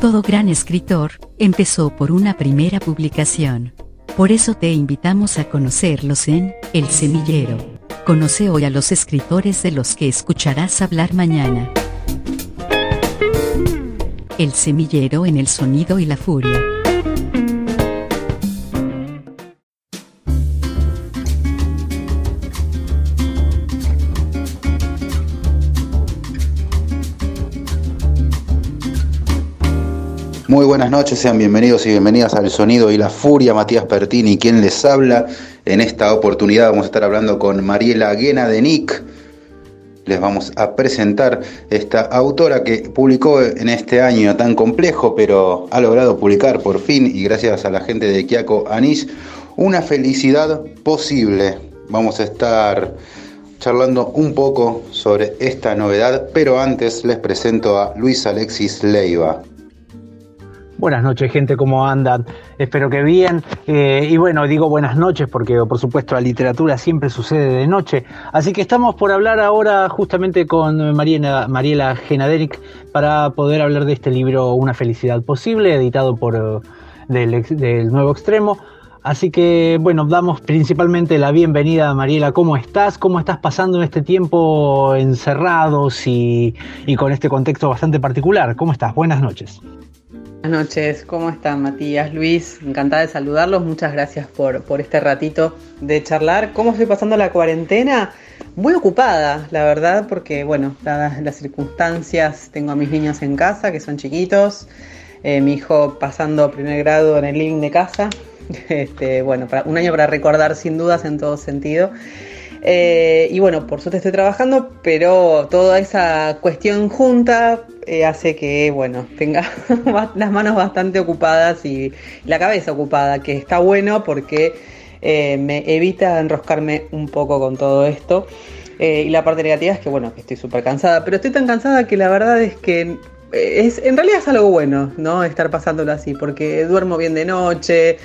Todo gran escritor empezó por una primera publicación. Por eso te invitamos a conocerlos en El Semillero. Conoce hoy a los escritores de los que escucharás hablar mañana. El Semillero en el Sonido y la Furia. Muy buenas noches, sean bienvenidos y bienvenidas al Sonido y la Furia. Matías Pertini, quien les habla. En esta oportunidad vamos a estar hablando con Mariela Guena de Nick. Les vamos a presentar esta autora que publicó en este año tan complejo, pero ha logrado publicar por fin, y gracias a la gente de Kiako Anís, una felicidad posible. Vamos a estar charlando un poco sobre esta novedad, pero antes les presento a Luis Alexis Leiva. Buenas noches, gente, ¿cómo andan? Espero que bien. Eh, y bueno, digo buenas noches porque, por supuesto, la literatura siempre sucede de noche. Así que estamos por hablar ahora justamente con Mariela, Mariela Genaderic para poder hablar de este libro Una felicidad posible, editado por eh, del, Nuevo Extremo. Así que, bueno, damos principalmente la bienvenida a Mariela. ¿Cómo estás? ¿Cómo estás pasando en este tiempo encerrados y con este contexto bastante particular? ¿Cómo estás? Buenas noches. Buenas noches, ¿cómo están Matías, Luis? Encantada de saludarlos, muchas gracias por, por este ratito de charlar. ¿Cómo estoy pasando la cuarentena? Muy ocupada, la verdad, porque bueno, dadas las circunstancias, tengo a mis niños en casa, que son chiquitos, eh, mi hijo pasando primer grado en el living de casa, este, bueno, para, un año para recordar sin dudas en todo sentido. Eh, y bueno, por suerte estoy trabajando, pero toda esa cuestión junta eh, hace que, bueno, tenga las manos bastante ocupadas y la cabeza ocupada, que está bueno porque eh, me evita enroscarme un poco con todo esto. y la parte negativa es que, bueno, que estoy súper cansada, pero estoy tan cansada que la verdad es que es, en realidad es algo bueno, ¿no? Estar pasándolo así, porque duermo bien de noche,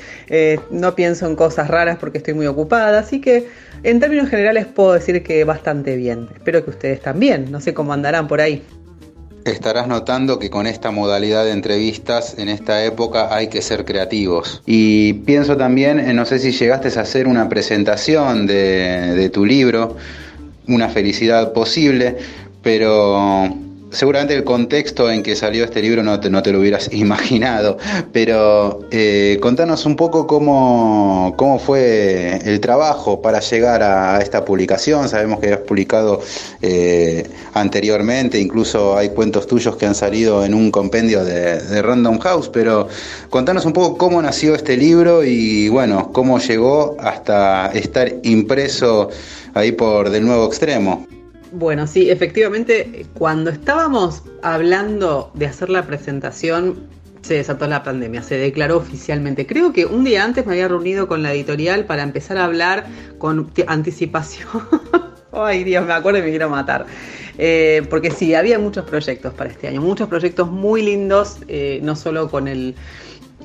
no pienso en cosas raras porque estoy muy ocupada, así que en términos generales puedo decir que bastante bien. Espero que ustedes también, no sé cómo andarán por ahí. Estarás notando que con esta modalidad de entrevistas en esta época hay que ser creativos. Y pienso también, no sé si llegaste a hacer una presentación de, de tu libro, Una felicidad posible, pero seguramente el contexto en que salió este libro no te, no te lo hubieras imaginado, pero eh, contanos un poco cómo, cómo fue el trabajo para llegar a esta publicación. Sabemos que has publicado eh, anteriormente, incluso hay cuentos tuyos que han salido en un compendio de, de Random House, pero contanos un poco cómo nació este libro y bueno, cómo llegó hasta estar impreso ahí por Del Nuevo Extremo. Bueno, sí, efectivamente, cuando estábamos hablando de hacer la presentación, se desató la pandemia, se declaró oficialmente. Creo que un día antes me había reunido con la editorial para empezar a hablar con anticipación. Ay, Dios, me acuerdo y me quiero matar. Eh, porque sí, había muchos proyectos para este año, muchos proyectos muy lindos, eh, no solo con el,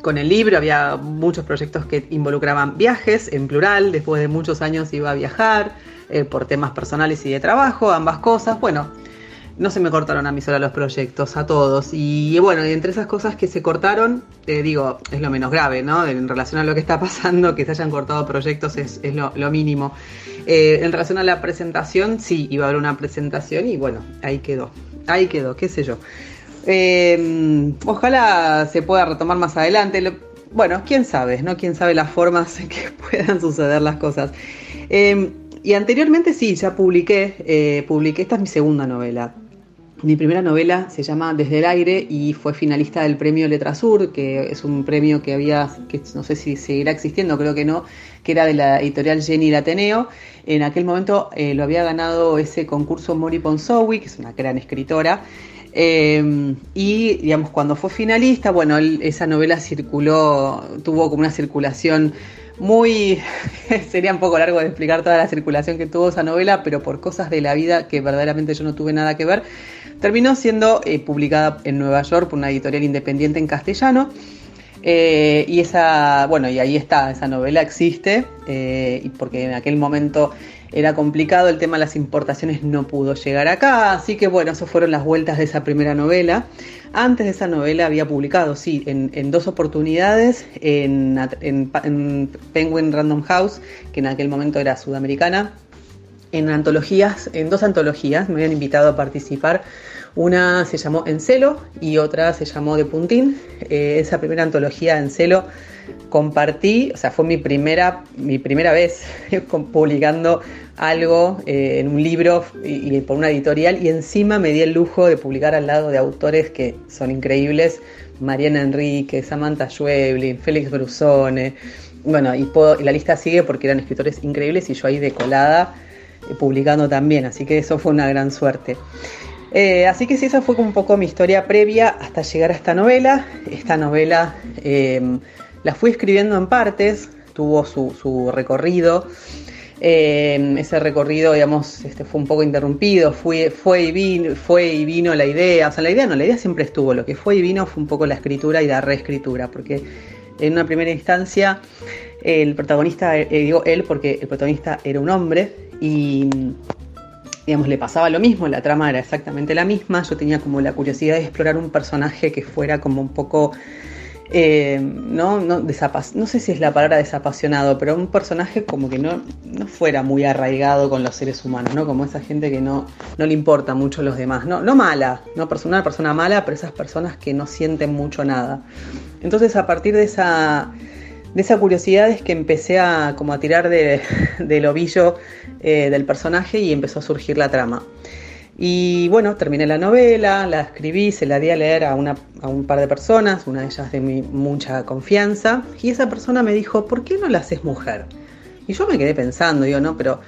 con el libro, había muchos proyectos que involucraban viajes en plural, después de muchos años iba a viajar. Eh, por temas personales y de trabajo, ambas cosas. Bueno, no se me cortaron a mí sola los proyectos, a todos. Y bueno, entre esas cosas que se cortaron, eh, digo, es lo menos grave, ¿no? En relación a lo que está pasando, que se hayan cortado proyectos es, lo, mínimo. Eh, en relación a la presentación, sí, iba a haber una presentación y bueno, ahí quedó. Ahí quedó, qué sé yo. ojalá se pueda retomar más adelante. bueno, quién sabe, ¿no? Quién sabe las formas en que puedan suceder las cosas. Y anteriormente sí, ya publiqué, eh, publiqué, esta es mi segunda novela. Mi primera novela se llama Desde el aire y fue finalista del premio Letra Sur, que es un premio que había, que no sé si seguirá existiendo, creo que no, que era de la editorial Jenny Ateneo. En aquel momento eh, lo había ganado ese concurso Mori Ponsowi, que es una gran escritora. Eh, y, digamos, cuando fue finalista, bueno, esa novela circuló, tuvo como una circulación muy, sería un poco largo de explicar toda la circulación que tuvo esa novela, pero por cosas de la vida que verdaderamente yo no tuve nada que ver, terminó siendo eh, publicada en Nueva York por una editorial independiente en castellano. Eh, y esa, bueno, y ahí está, esa novela existe, eh, porque en aquel momento era complicado, el tema de las importaciones no pudo llegar acá, así que bueno, esas fueron las vueltas de esa primera novela. Antes de esa novela había publicado, sí, en, dos oportunidades, en, Penguin Random House, que en aquel momento era sudamericana, en antologías, en dos antologías, me habían invitado a participar. Una se llamó En Celo y otra se llamó De Puntín. Eh, esa primera antología En Celo compartí, o sea, fue mi primera, mi primera vez publicando algo eh, en un libro y, por una editorial y encima me di el lujo de publicar al lado de autores que son increíbles, Mariana Enrique, Samantha Schweblin, Félix Brusone, bueno, y, la lista sigue porque eran escritores increíbles y yo ahí de colada eh, publicando también, así que eso fue una gran suerte. Eh, así que sí, esa fue un poco mi historia previa hasta llegar a esta novela. Esta novela la fui escribiendo en partes, tuvo su, recorrido. Eh, ese recorrido, digamos, este, fue un poco interrumpido, fue, fue, y vino, fue y vino la idea, o sea, la idea no, la idea siempre estuvo, lo que fue y vino fue un poco la escritura y la reescritura, porque en una primera instancia el protagonista, eh, digo él porque el protagonista era un hombre y digamos, le pasaba lo mismo, la trama era exactamente la misma, yo tenía como la curiosidad de explorar un personaje que fuera como un poco eh, ¿no? No, sé si es la palabra desapasionado, pero un personaje como que no, no fuera muy arraigado con los seres humanos, ¿no? Como esa gente que no, no le importa mucho a los demás, no, no mala, no una persona mala, pero esas personas que no sienten mucho nada. Entonces a partir de esa, de esa curiosidad es que empecé a como a tirar de, del ovillo eh, del personaje y empezó a surgir la trama. Y bueno, terminé la novela, la escribí, se la di a leer a, una, a un par de personas, una de ellas de mi mucha confianza, y esa persona me dijo, ¿por qué no la haces mujer? Y yo me quedé pensando, digo, no, pero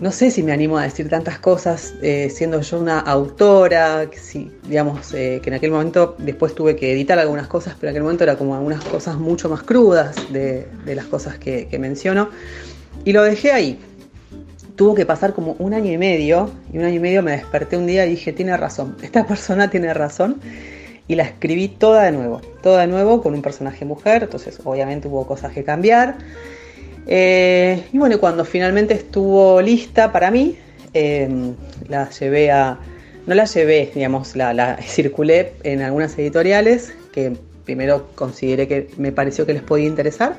no sé si me animo a decir tantas cosas eh, siendo yo una autora, que digamos, eh, que en aquel momento después tuve que editar algunas cosas, pero en aquel momento era como algunas cosas mucho más crudas de, las cosas que, que menciono. Y lo dejé ahí, tuvo que pasar como un año y medio, y un año y medio me desperté un día y dije, tiene razón, esta persona tiene razón, y la escribí toda de nuevo, toda de nuevo con un personaje mujer, entonces obviamente hubo cosas que cambiar. Eh, y bueno, cuando finalmente estuvo lista para mí, em, la llevé a, no la llevé, digamos, la, la circulé en algunas editoriales que primero consideré que me pareció que les podía interesar.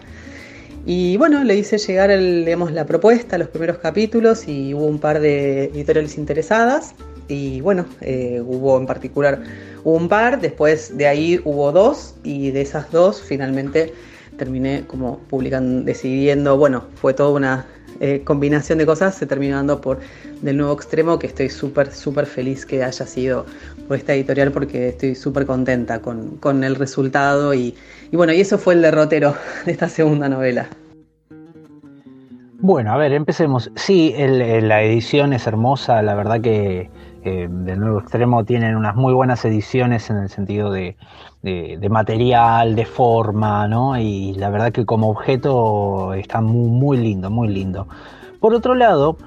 Y bueno, le hice llegar el, la propuesta, los primeros capítulos y hubo un par de editoriales interesadas. Y bueno, eh, hubo en particular un par, después de ahí hubo dos y de esas dos finalmente terminé como publicando, decidiendo, bueno, fue toda una eh, combinación de cosas, se terminó dando por Del Nuevo Extremo, que estoy súper, súper feliz que haya sido esta editorial porque estoy súper contenta con, con el resultado y, bueno, y eso fue el derrotero de esta segunda novela. Bueno, a ver, empecemos. Sí, la edición es hermosa, la verdad que eh, del nuevo extremo tienen unas muy buenas ediciones en el sentido de, material, de forma, ¿no? Y la verdad que como objeto está muy, muy lindo, muy lindo. Por otro lado,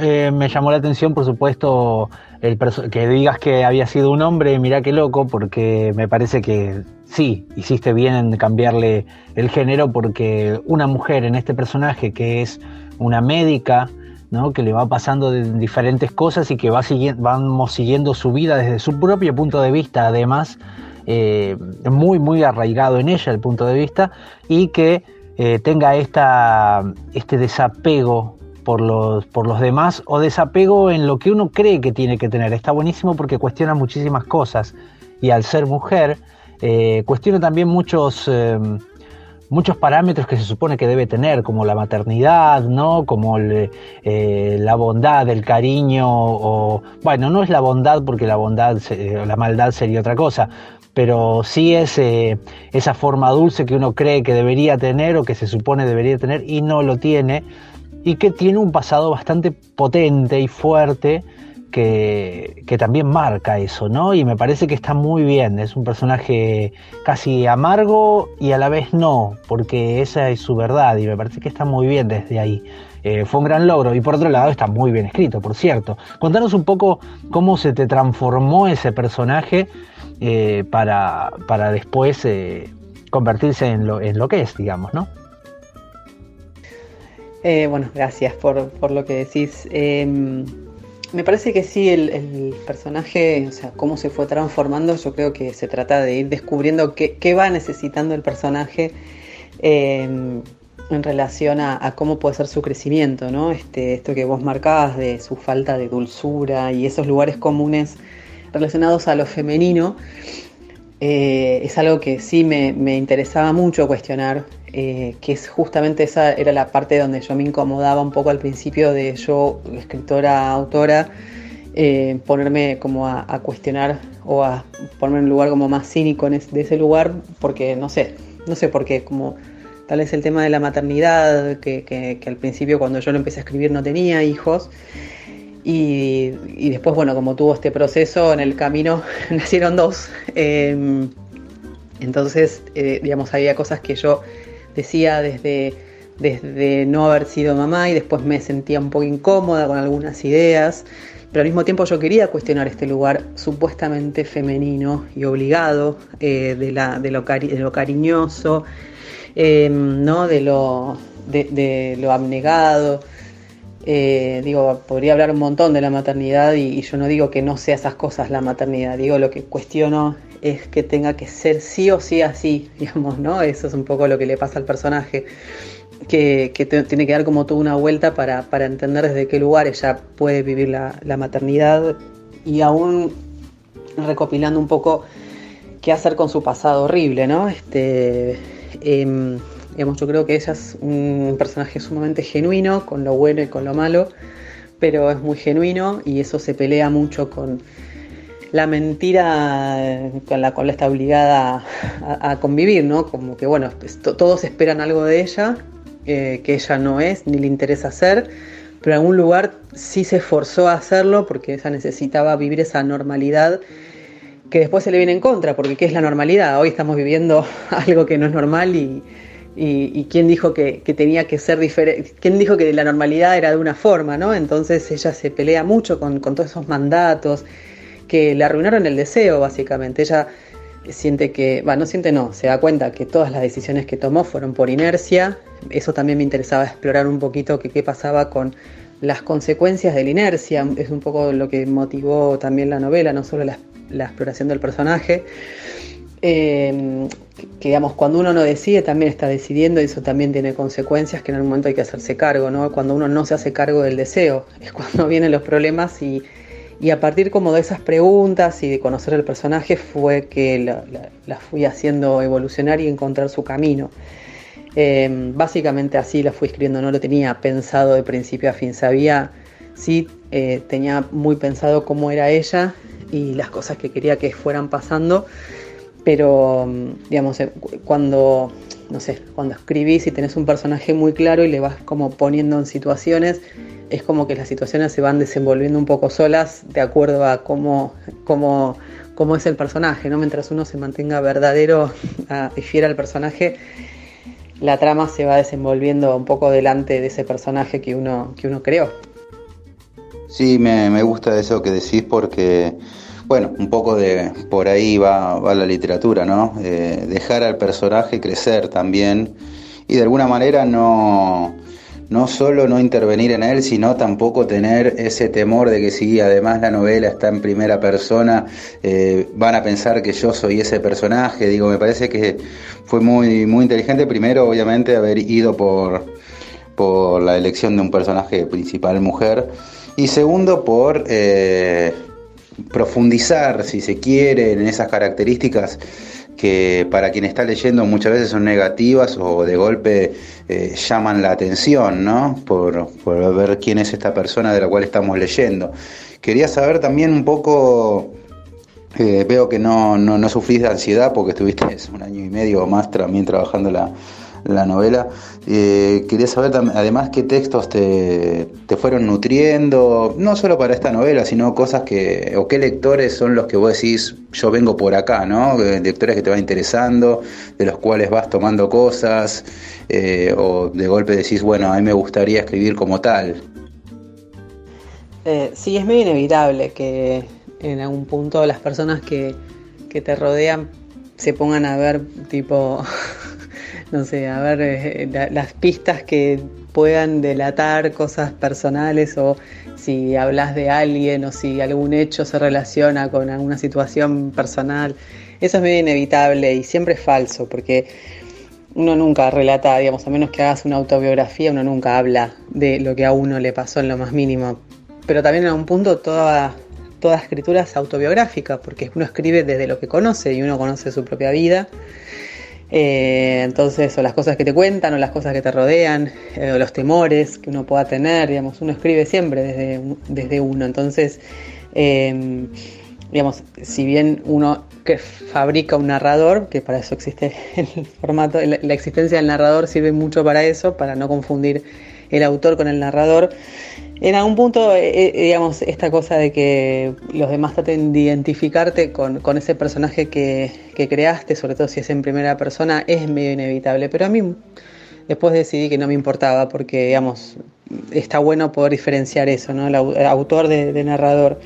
eh, me llamó la atención, por supuesto, el que digas que había sido un hombre, mira qué loco, porque me parece que sí, hiciste bien en cambiarle el género, porque una mujer en este personaje que es una médica, ¿no? que le va pasando diferentes cosas y que va vamos siguiendo su vida desde su propio punto de vista, además, eh, muy, muy arraigado en ella el punto de vista, y que eh, tenga esta, este desapego por los, por los demás o desapego en lo que uno cree que tiene que tener. Está buenísimo porque cuestiona muchísimas cosas y al ser mujer eh, cuestiona también muchos, eh, muchos parámetros que se supone que debe tener, como la maternidad, ¿no? como eh, la bondad, el cariño, o bueno, no es la bondad porque la bondad, la maldad sería otra cosa, pero sí es esa forma dulce que uno cree que debería tener o que se supone debería tener y no lo tiene y que tiene un pasado bastante potente y fuerte que, que, también marca eso, ¿no? Y me parece que está muy bien, es un personaje casi amargo y a la vez no, porque esa es su verdad y me parece que está muy bien desde ahí. Eh, fue un gran logro y por otro lado está muy bien escrito, por cierto. Contanos un poco cómo se te transformó ese personaje eh, para, para, después eh, convertirse en lo, en lo que es, digamos, ¿no? Bueno, gracias por, por, lo que decís. Em, me parece que sí, el, personaje, o sea, cómo se fue transformando, yo creo que se trata de ir descubriendo qué, qué va necesitando el personaje em, en relación a, cómo puede ser su crecimiento, ¿no? Este, esto que vos marcabas de su falta de dulzura y esos lugares comunes relacionados a lo femenino, eh, es algo que sí me, interesaba mucho cuestionar, eh, que es justamente esa era la parte donde yo me incomodaba un poco al principio de yo, escritora, autora, eh, ponerme como a, cuestionar o a ponerme en un lugar como más cínico de ese lugar, porque no sé, no sé por qué, como Tal vez el tema de la maternidad, que, al principio cuando yo lo empecé a escribir no tenía hijos. Y, después, bueno, como tuvo este proceso, en el camino nacieron dos. Em, entonces, eh, digamos, había cosas que yo decía desde, desde no haber sido mamá y después me sentía un poco incómoda con algunas ideas. Pero al mismo tiempo yo quería cuestionar este lugar supuestamente femenino y obligado eh, de, la, de, lo de lo cariñoso Em, ¿no? de, lo, de, lo abnegado. Eh, digo, podría hablar un montón de la maternidad y, yo no digo que no sea esas cosas la maternidad, digo lo que cuestiono es que tenga que ser sí o sí así, digamos, ¿no? Eso es un poco lo que le pasa al personaje, que, tiene que dar como toda una vuelta para, entender desde qué lugar ella puede vivir la, la maternidad y aún recopilando un poco qué hacer con su pasado horrible, ¿no? Este, Em, yo creo que ella es un personaje sumamente genuino, con lo bueno y con lo malo, pero es muy genuino y eso se pelea mucho con la mentira con la cual está obligada a, convivir, ¿no? Como que, bueno, todos esperan algo de ella, eh, que ella no es, ni le interesa hacer, pero en algún lugar sí se esforzó a hacerlo porque ella necesitaba vivir esa normalidad que después se le viene en contra, porque ¿qué es la normalidad? Hoy estamos viviendo algo que no es normal y, y, quién dijo que, tenía que ser diferente, quién dijo que la normalidad era de una forma, ¿no? Entonces ella se pelea mucho con, todos esos mandatos que le arruinaron el deseo, básicamente. Ella siente que, bueno, no siente no, se da cuenta que todas las decisiones que tomó fueron por inercia. Eso también me interesaba explorar un poquito que qué pasaba con las consecuencias de la inercia, es un poco lo que motivó también la novela, no solo la, exploración del personaje. Eh, que digamos, cuando uno no decide, también está decidiendo y eso también tiene consecuencias que en algún momento hay que hacerse cargo, ¿no? Cuando uno no se hace cargo del deseo, es cuando vienen los problemas y, a partir como de esas preguntas y de conocer el personaje fue que la, fui haciendo evolucionar y encontrar su camino. Eh, básicamente así la fui escribiendo, no lo tenía pensado de principio a fin, sabía, sí eh, tenía muy pensado cómo era ella y las cosas que quería que fueran pasando, pero mm, digamos, eh, cuando, no sé, cuando escribís y tenés un personaje muy claro y le vas como poniendo en situaciones, es como que las situaciones se van desenvolviendo un poco solas de acuerdo a cómo, cómo, cómo es el personaje, ¿no? Mientras uno se mantenga verdadero y fiel al personaje, la trama se va desenvolviendo un poco delante de ese personaje que uno, que uno creó. Sí, me, me gusta eso que decís porque bueno, un poco de por ahí va, va la literatura, ¿no? Eh, dejar al personaje crecer también y de alguna manera no, no solo no intervenir en él, sino tampoco tener ese temor de que si además la novela está en primera persona, eh, van a pensar que yo soy ese personaje. Digo, me parece que fue muy, muy inteligente primero, obviamente, haber ido por, por la elección de un personaje principal mujer. Y segundo, por eh, profundizar, si se quiere, en esas características que para quien está leyendo muchas veces son negativas o de golpe eh, llaman la atención, ¿no? Por, ver quién es esta persona de la cual estamos leyendo. Quería saber también un poco, eh, veo que no, no, no, sufrís de ansiedad porque estuviste un año y medio o más también trabajando la, la novela. Eh, quería saber además qué textos te, te, fueron nutriendo, no solo para esta novela, sino cosas que, o qué lectores son los que vos decís, yo vengo por acá, ¿no? Lectores que te van interesando, de los cuales vas tomando cosas, eh, o de golpe decís, bueno, a mí me gustaría escribir como tal. Eh, sí, es medio inevitable que en algún punto las personas que, que te rodean se pongan a ver tipo no sé, a ver eh, las pistas que puedan delatar cosas personales o si hablas de alguien o si algún hecho se relaciona con alguna situación personal. Eso es medio inevitable y siempre es falso porque uno nunca relata, digamos, a menos que hagas una autobiografía, uno nunca habla de lo que a uno le pasó en lo más mínimo. Pero también en un punto toda, toda escritura es autobiográfica porque uno escribe desde lo que conoce y uno conoce su propia vida eh, entonces, o las cosas que te cuentan, o las cosas que te rodean, eh, o los temores que uno pueda tener, digamos, uno escribe siempre desde, desde uno. Entonces, em, digamos, si bien uno que fabrica un narrador, que para eso existe el formato, la existencia del narrador sirve mucho para eso, para no confundir el autor con el narrador, en algún punto, eh, eh, digamos, esta cosa de que los demás traten de identificarte con, ese personaje que, creaste, sobre todo si es en primera persona, es medio inevitable. Pero a mí después decidí que no me importaba porque, digamos, está bueno poder diferenciar eso, ¿no? El, autor de, narrador.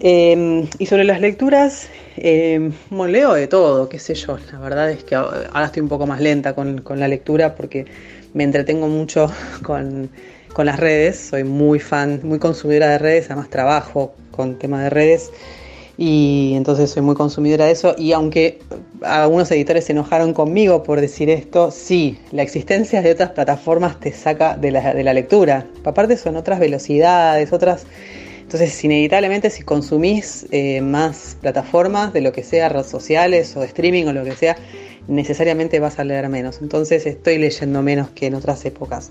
Em, y sobre las lecturas, eh, leo de todo, qué sé yo. La verdad es que ahora estoy un poco más lenta con, con la lectura porque me entretengo mucho con con las redes, soy muy fan, muy consumidora de redes, además trabajo con temas de redes y entonces soy muy consumidora de eso y aunque algunos editores se enojaron conmigo por decir esto, sí, la existencia de otras plataformas te saca de la, de la lectura. Aparte son otras velocidades, otras... Entonces, inevitablemente, si consumís eh, más plataformas de lo que sea, redes sociales o streaming o lo que sea, necesariamente vas a leer menos. Entonces, estoy leyendo menos que en otras épocas.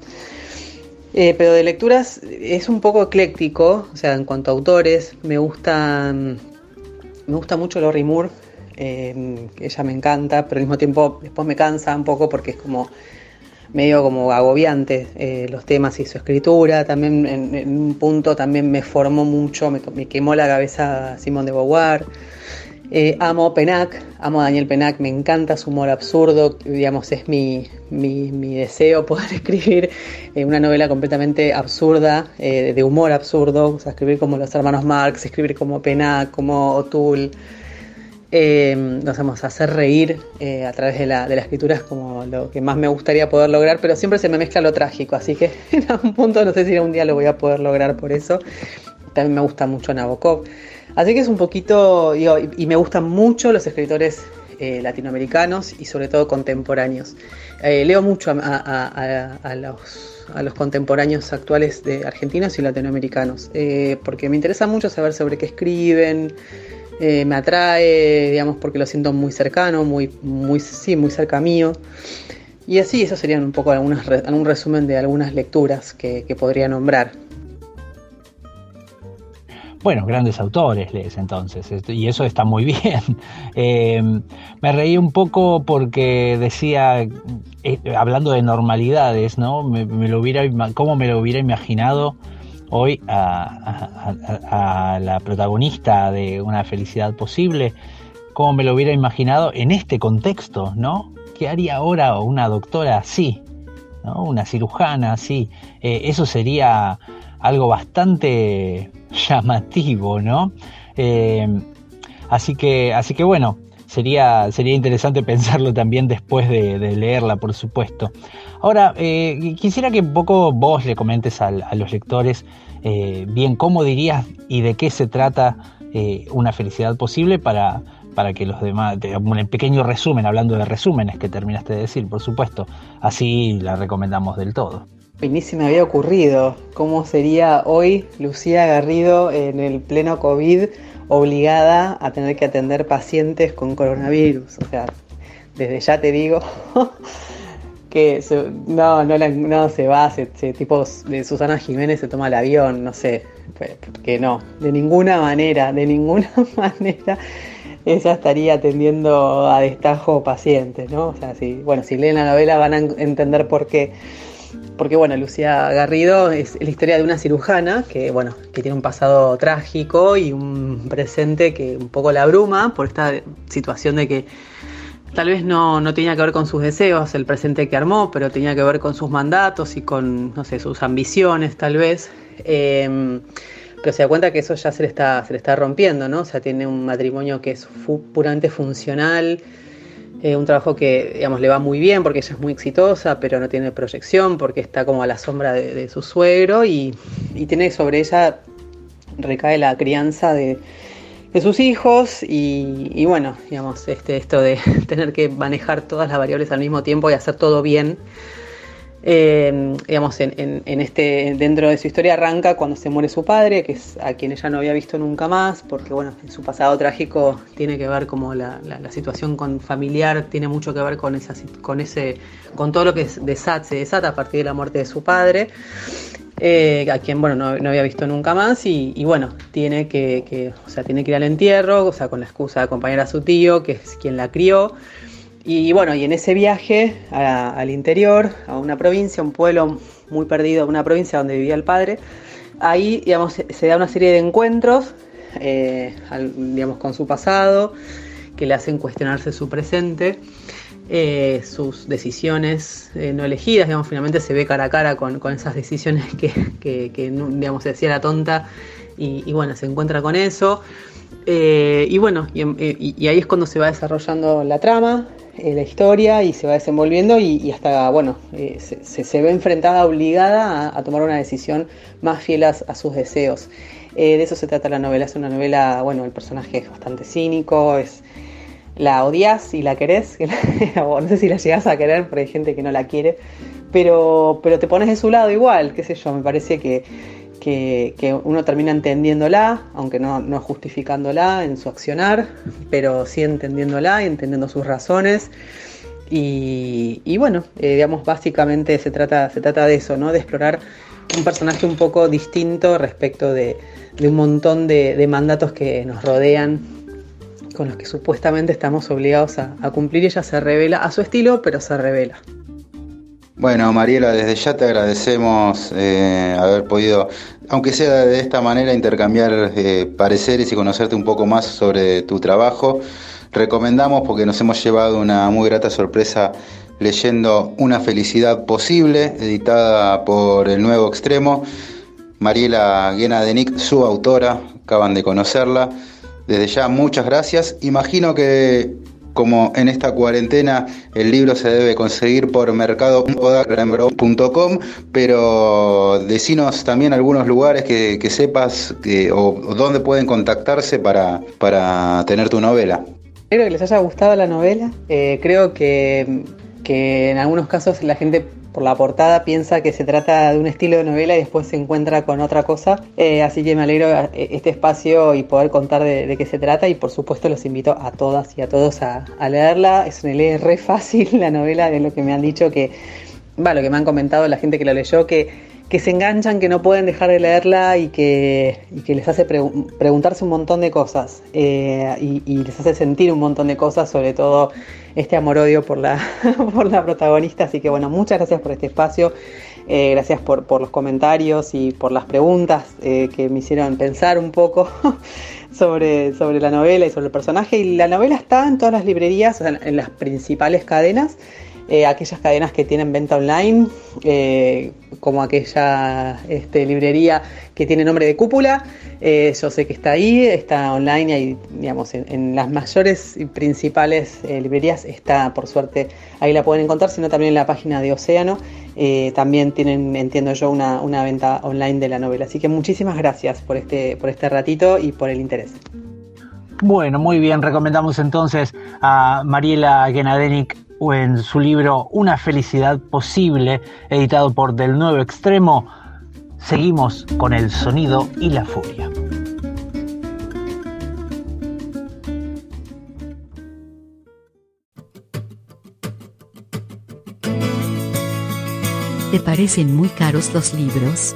Eh, pero de lecturas es un poco ecléctico, o sea, en cuanto a autores, me gusta, me gusta mucho Lori Moore, eh, ella me encanta, pero al mismo tiempo después me cansa un poco porque es como medio como agobiante eh, los temas y su escritura. También en, un punto también me formó mucho, me, me quemó la cabeza Simón de Beauvoir. Eh, amo Penac, amo a Daniel Penac, me encanta su humor absurdo, digamos, es mi, deseo poder escribir eh, una novela completamente absurda, eh, de humor absurdo, escribir como los hermanos Marx, escribir como Penac, como O'Toole. nos vamos a hacer reír a través de la, de la escritura es como lo que más me gustaría poder lograr, pero siempre se me mezcla lo trágico, así que en algún punto no sé si algún día lo voy a poder lograr por eso. También me gusta mucho Nabokov. Así que es un poquito, digo, y, me gustan mucho los escritores eh, latinoamericanos y sobre todo contemporáneos. Eh, leo mucho a, los, contemporáneos actuales de argentinos y latinoamericanos, eh, porque me interesa mucho saber sobre qué escriben, me atrae, digamos, porque lo siento muy cercano, muy, muy, sí, muy cerca mío. Y así, eso serían un poco algunas, algún resumen de algunas lecturas que podría nombrar. Bueno, grandes autores lees entonces, este, y eso está muy bien. Em, me reí un poco porque decía, eh, hablando de normalidades, ¿no? Me, lo hubiera, ¿Cómo me lo hubiera imaginado hoy a, la protagonista de Una felicidad posible? ¿Cómo me lo hubiera imaginado en este contexto, ¿no? ¿Qué haría ahora una doctora así? ¿no? Una cirujana así. Eh, eso sería algo bastante llamativo, ¿no? Eh, así, que, así que bueno, sería, sería interesante pensarlo también después de, leerla, por supuesto. Ahora, eh, quisiera que un poco vos le comentes a, los lectores eh, bien cómo dirías y de qué se trata una felicidad posible para, para que los demás, un pequeño resumen, hablando de resúmenes que terminaste de decir, por supuesto, así la recomendamos del todo. Y ni se me había ocurrido cómo sería hoy Lucía Garrido en el pleno COVID obligada a tener que atender pacientes con coronavirus. O sea, desde ya te digo que no, no, se va, se, tipo de Susana Jiménez se toma el avión, no sé, que no, de ninguna manera, de ninguna manera ella estaría atendiendo a destajo pacientes, ¿no? O sea, si, bueno, si leen la novela van a entender por qué. Porque, bueno, Lucía Garrido es la historia de una cirujana que, bueno, que tiene un pasado trágico y un presente que un poco la abruma por esta situación de que tal vez no, no tenía que ver con sus deseos, el presente que armó, pero tenía que ver con sus mandatos y con, no sé, sus ambiciones, tal vez. Em, pero se da cuenta que eso ya se le está, se le está rompiendo, ¿no? O sea, tiene un matrimonio que es puramente funcional, eh, un trabajo que, digamos, le va muy bien porque ella es muy exitosa, pero no tiene proyección porque está como a la sombra de, su suegro y, tiene sobre ella, recae la crianza de, sus hijos y, y, bueno, digamos, este, esto de tener que manejar todas las variables al mismo tiempo y hacer todo bien eh, digamos, en, este, dentro de su historia arranca cuando se muere su padre, que es a quien ella no había visto nunca más, porque bueno, en su pasado trágico tiene que ver como la, situación con familiar, tiene mucho que ver con esa, con ese, con todo lo que desata, se desata a partir de la muerte de su padre. Eh, a quien bueno no, había visto nunca más y, bueno tiene que, o sea, tiene que ir al entierro o sea con la excusa de acompañar a su tío que es quien la crió y bueno, y en ese viaje al interior, a una provincia, un pueblo muy perdido, una provincia donde vivía el padre, ahí digamos, se da una serie de encuentros eh, digamos, con su pasado que le hacen cuestionarse su presente, eh, sus decisiones eh, no elegidas, digamos, finalmente se ve cara a cara con, esas decisiones que, que, digamos, se decía la tonta y, bueno, se encuentra con eso. y bueno, y, ahí es cuando se va desarrollando la trama, eh, la historia y se va desenvolviendo y, hasta, bueno, eh, se, ve enfrentada, obligada a, tomar una decisión más fiel a, sus deseos. Eh, de eso se trata la novela, es una novela, bueno, el personaje es bastante cínico, es la odias y la querés, no sé si la llegas a querer, pero hay gente que no la quiere, pero, pero te pones de su lado igual, qué sé yo, me parece que que, uno termina entendiéndola, aunque no, no, justificándola en su accionar, pero sí entendiéndola y entendiendo sus razones. Y, bueno, eh, digamos, básicamente se trata, se trata de eso, ¿no? De explorar un personaje un poco distinto respecto de, un montón de, mandatos que nos rodean, con los que supuestamente estamos obligados a, a cumplir. Y ella se revela a su estilo, pero se revela. Bueno, Mariela, desde ya te agradecemos eh, haber podido, aunque sea de esta manera, intercambiar eh, pareceres y conocerte un poco más sobre tu trabajo. Recomendamos, porque nos hemos llevado una muy grata sorpresa leyendo Una felicidad posible, editada por El Nuevo Extremo. Mariela Guena de Nick, su autora, acaban de conocerla. Desde ya, muchas gracias. Imagino que como en esta cuarentena el libro se debe conseguir por mercado.com, pero decinos también algunos lugares que, sepas o, dónde pueden contactarse para, para tener tu novela. Espero que les haya gustado la novela. Eh, creo que, que en algunos casos la gente por la portada piensa que se trata de un estilo de novela y después se encuentra con otra cosa. Eh, así que me alegro eh, este espacio y poder contar de, qué se trata y por supuesto los invito a todas y a todos a, leerla. Es una re fácil la novela, de lo que me han dicho que, va, lo que me han comentado la gente que la leyó, que que se enganchan, que no pueden dejar de leerla y que, les hace preguntarse un montón de cosas eh, y, les hace sentir un montón de cosas, sobre todo este amor-odio por la, por la protagonista. Así que bueno, muchas gracias por este espacio, eh, gracias por, los comentarios y por las preguntas eh, que me hicieron pensar un poco sobre, sobre la novela y sobre el personaje. Y la novela está en todas las librerías, en las principales cadenas. Eh, aquellas cadenas que tienen venta online, eh, como aquella este, librería que tiene nombre de cúpula. Eh, yo sé que está ahí, está online y digamos, en, las mayores y principales librerías está, por suerte, ahí la pueden encontrar, sino también en la página de Océano. también tienen, entiendo yo, una, una, venta online de la novela. Así que muchísimas gracias por este, por este ratito y por el interés. Bueno, muy bien, recomendamos entonces a Mariela Genadenik o en su libro Una felicidad posible, editado por Del Nuevo Extremo, seguimos con el sonido y la furia. ¿Te parecen muy caros los libros?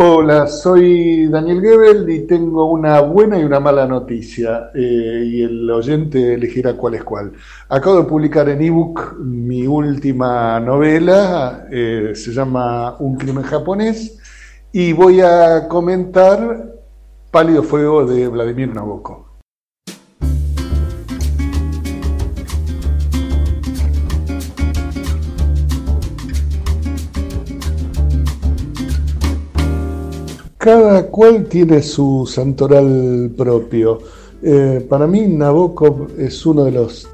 Hola, soy Daniel Gebel y tengo una buena y una mala noticia, eh, y el oyente elegirá cuál es cuál. Acabo de publicar en ebook mi última novela, eh, se llama Un crimen japonés, y voy a comentar Pálido Fuego de Vladimir Nabokov. Cada cual tiene su santoral propio. Eh, para mí Nabokov es uno de los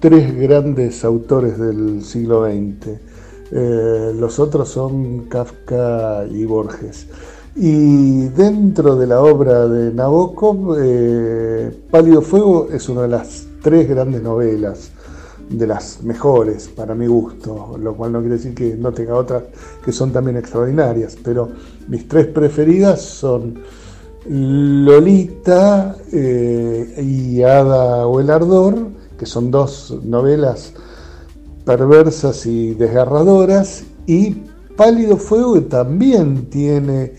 tres grandes autores del siglo XX. Eh, los otros son Kafka y Borges. Y dentro de la obra de Nabokov, eh, Pálido Fuego es una de las tres grandes novelas de las mejores para mi gusto, lo cual no quiere decir que no tenga otras que son también extraordinarias, pero mis tres preferidas son Lolita eh, y Ada o el Ardor, que son dos novelas perversas y desgarradoras, y Pálido Fuego que también tiene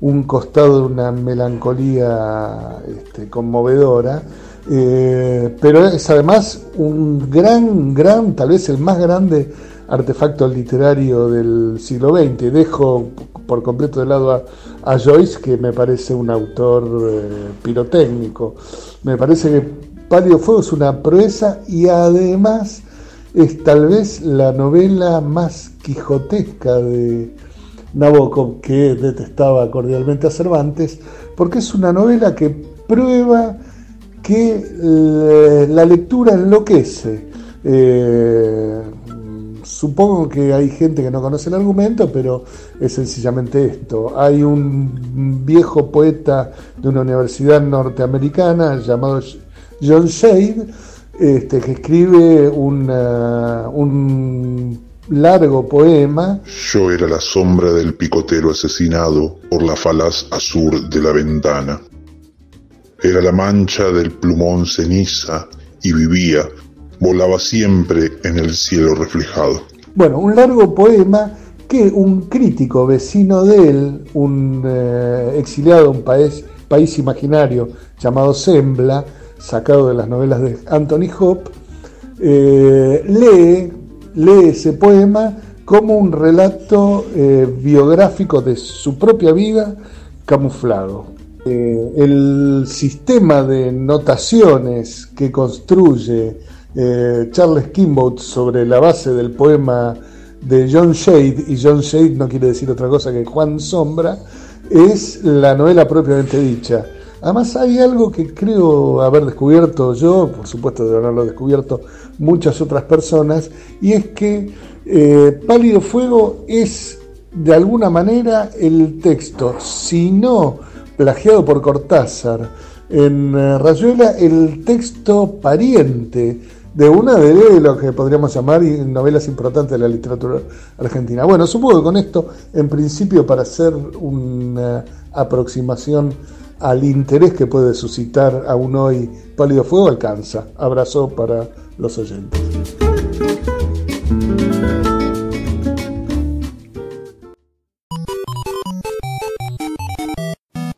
un costado de una melancolía este, conmovedora, eh, pero es además un gran, gran, tal vez el más grande artefacto literario del siglo XX. Dejo por completo de lado a, Joyce, que me parece un autor eh, pirotécnico. Me parece que Pálido Fuego es una proeza y además es tal vez la novela más quijotesca de Nabokov, que detestaba cordialmente a Cervantes, porque es una novela que prueba que eh, la lectura enloquece. Eh, supongo que hay gente que no conoce el argumento, pero es sencillamente esto. Hay un viejo poeta de una universidad norteamericana llamado John Shade, este, que escribe un largo poema. Yo era la sombra del picotero asesinado por la falaz azul de la ventana. Era la mancha del plumón ceniza y vivía, volaba siempre en el cielo reflejado. Bueno, un largo poema que un crítico vecino de él, un eh, exiliado de un país, país imaginario llamado Sembla, sacado de las novelas de Anthony Hope, eh, lee, lee ese poema como un relato eh, biográfico de su propia vida camuflado. Eh, el sistema de notaciones que construye eh, Charles Kimball sobre la base del poema de John Shade, y John Shade no quiere decir otra cosa que Juan Sombra, es la novela propiamente dicha. Además hay algo que creo haber descubierto yo, por supuesto de haberlo descubierto muchas otras personas, y es que eh, Pálido Fuego es de alguna manera el texto, si no plagiado por Cortázar en eh, Rayuela el texto pariente de una de lo que podríamos llamar novelas importantes de la literatura argentina. Bueno, supongo que con esto, en principio, para hacer una aproximación al interés que puede suscitar aún hoy Pálido Fuego, alcanza. Abrazo para los oyentes.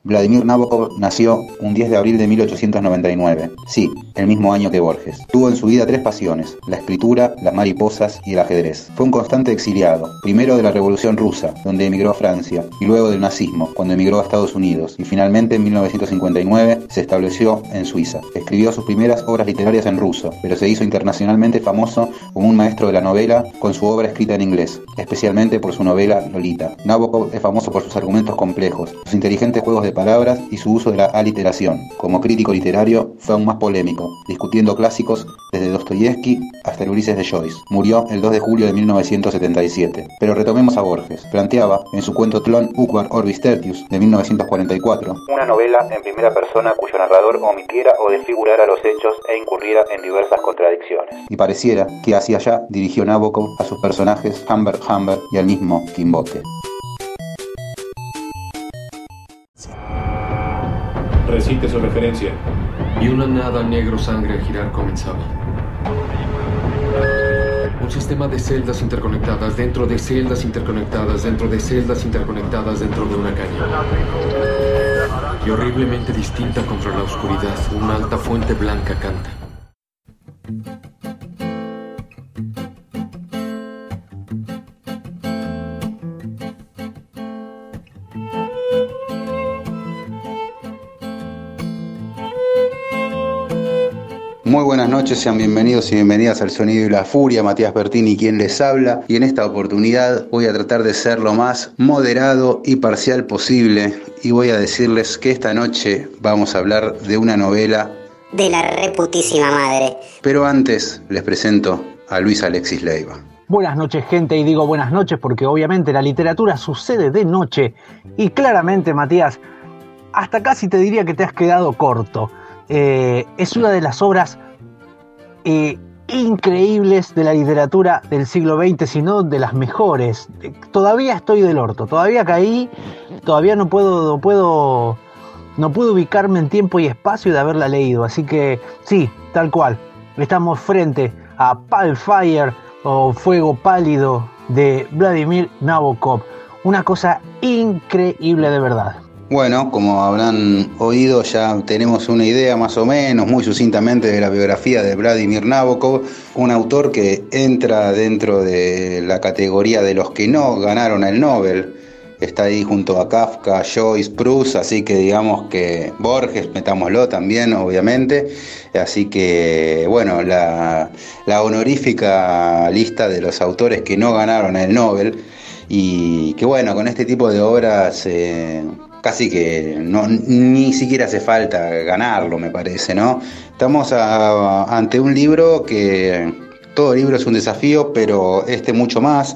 Vladimir Nabokov nació un 10 de abril de 1899, sí, el mismo año que Borges. Tuvo en su vida tres pasiones, la escritura, las mariposas y el ajedrez. Fue un constante exiliado, primero de la Revolución Rusa, donde emigró a Francia, y luego del nazismo, cuando emigró a Estados Unidos, y finalmente en 1959 se estableció en Suiza. Escribió sus primeras obras literarias en ruso, pero se hizo internacionalmente famoso como un maestro de la novela con su obra escrita en inglés, especialmente por su novela Lolita. Nabokov es famoso por sus argumentos complejos, sus inteligentes juegos de palabras y su uso de la aliteración. Como crítico literario fue aún más polémico, discutiendo clásicos desde Dostoyevsky hasta el Ulises de Joyce. Murió el 2 de julio de 1977. Pero retomemos a Borges. Planteaba en su cuento Tlon Ukvar Orbis Tertius de 1944 una novela en primera persona cuyo narrador omitiera o desfigurara los hechos e incurriera en diversas contradicciones. Y pareciera que hacia allá dirigió Nabokov a sus personajes Humbert Humbert y al mismo Kimbote. Recite su referencia. Y una nada negro sangre a girar comenzaba. Un sistema de celdas interconectadas dentro de celdas interconectadas dentro de celdas interconectadas dentro de una caña. Y horriblemente distinta contra la oscuridad, una alta fuente blanca canta. Buenas noches, sean bienvenidos y bienvenidas al Sonido y la Furia, Matías Bertini quien les habla y en esta oportunidad voy a tratar de ser lo más moderado y parcial posible y voy a decirles que esta noche vamos a hablar de una novela de la reputísima madre. Pero antes les presento a Luis Alexis Leiva. Buenas noches gente y digo buenas noches porque obviamente la literatura sucede de noche y claramente Matías, hasta casi te diría que te has quedado corto. Eh, es una de las obras eh, increíbles de la literatura del siglo XX, sino de las mejores. Todavía estoy del orto, todavía caí, todavía no puedo, no puedo, no puedo ubicarme en tiempo y espacio de haberla leído. Así que sí, tal cual. Estamos frente a Pale Fire o Fuego Pálido de Vladimir Nabokov. Una cosa increíble de verdad. Bueno, como habrán oído, ya tenemos una idea más o menos, muy sucintamente, de la biografía de Vladimir Nabokov, un autor que entra dentro de la categoría de los que no ganaron el Nobel. Está ahí junto a Kafka, Joyce, Proust, así que digamos que Borges, metámoslo también, obviamente. Así que, bueno, la, honorífica lista de los autores que no ganaron el Nobel y que, bueno, con este tipo de obras... Eh, casi que no, ni siquiera hace falta ganarlo, me parece, ¿no? Estamos ante un libro que todo libro es un desafío, pero este mucho más,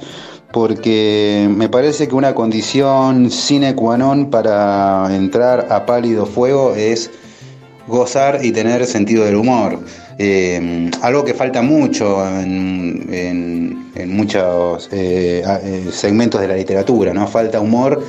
porque me parece que una condición sine qua non para entrar a pálido fuego es gozar y tener sentido del humor. Eh, algo que falta mucho en, muchos eh, eh, segmentos de la literatura, ¿no? Falta humor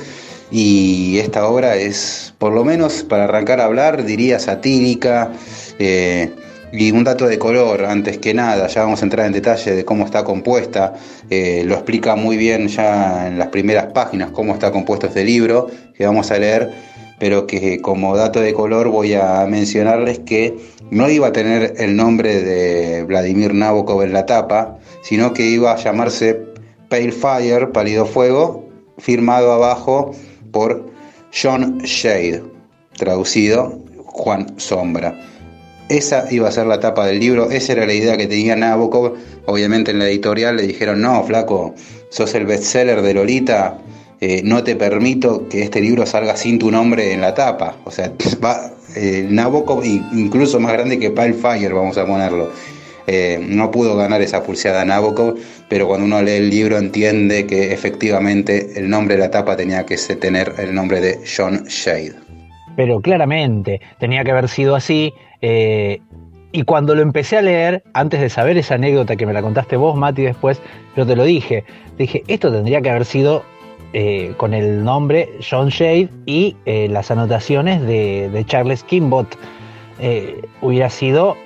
y esta obra es, por lo menos para arrancar a hablar, diría satírica. Eh, y un dato de color, antes que nada, ya vamos a entrar en detalle de cómo está compuesta, eh, lo explica muy bien ya en las primeras páginas cómo está compuesto este libro que vamos a leer, pero que como dato de color voy a mencionarles que no iba a tener el nombre de Vladimir Nabokov en la tapa, sino que iba a llamarse Pale Fire, Pálido Fuego, firmado abajo por John Shade, traducido Juan Sombra. Esa iba a ser la tapa del libro, esa era la idea que tenía Nabokov. Obviamente en la editorial le dijeron, no, flaco, sos el bestseller de Lolita, eh, no te permito que este libro salga sin tu nombre en la tapa. O sea, va eh, Nabokov incluso más grande que Pale Fire, vamos a ponerlo. Eh, no pudo ganar esa pulseada Nabokov, pero cuando uno lee el libro entiende que efectivamente el nombre de la tapa tenía que tener el nombre de John Shade. Pero claramente tenía que haber sido así. Eh, y cuando lo empecé a leer, antes de saber esa anécdota que me la contaste vos, Mati, después, yo te lo dije, dije, esto tendría que haber sido eh, con el nombre John Shade y las anotaciones de, Charles Kimbot. hubiera sido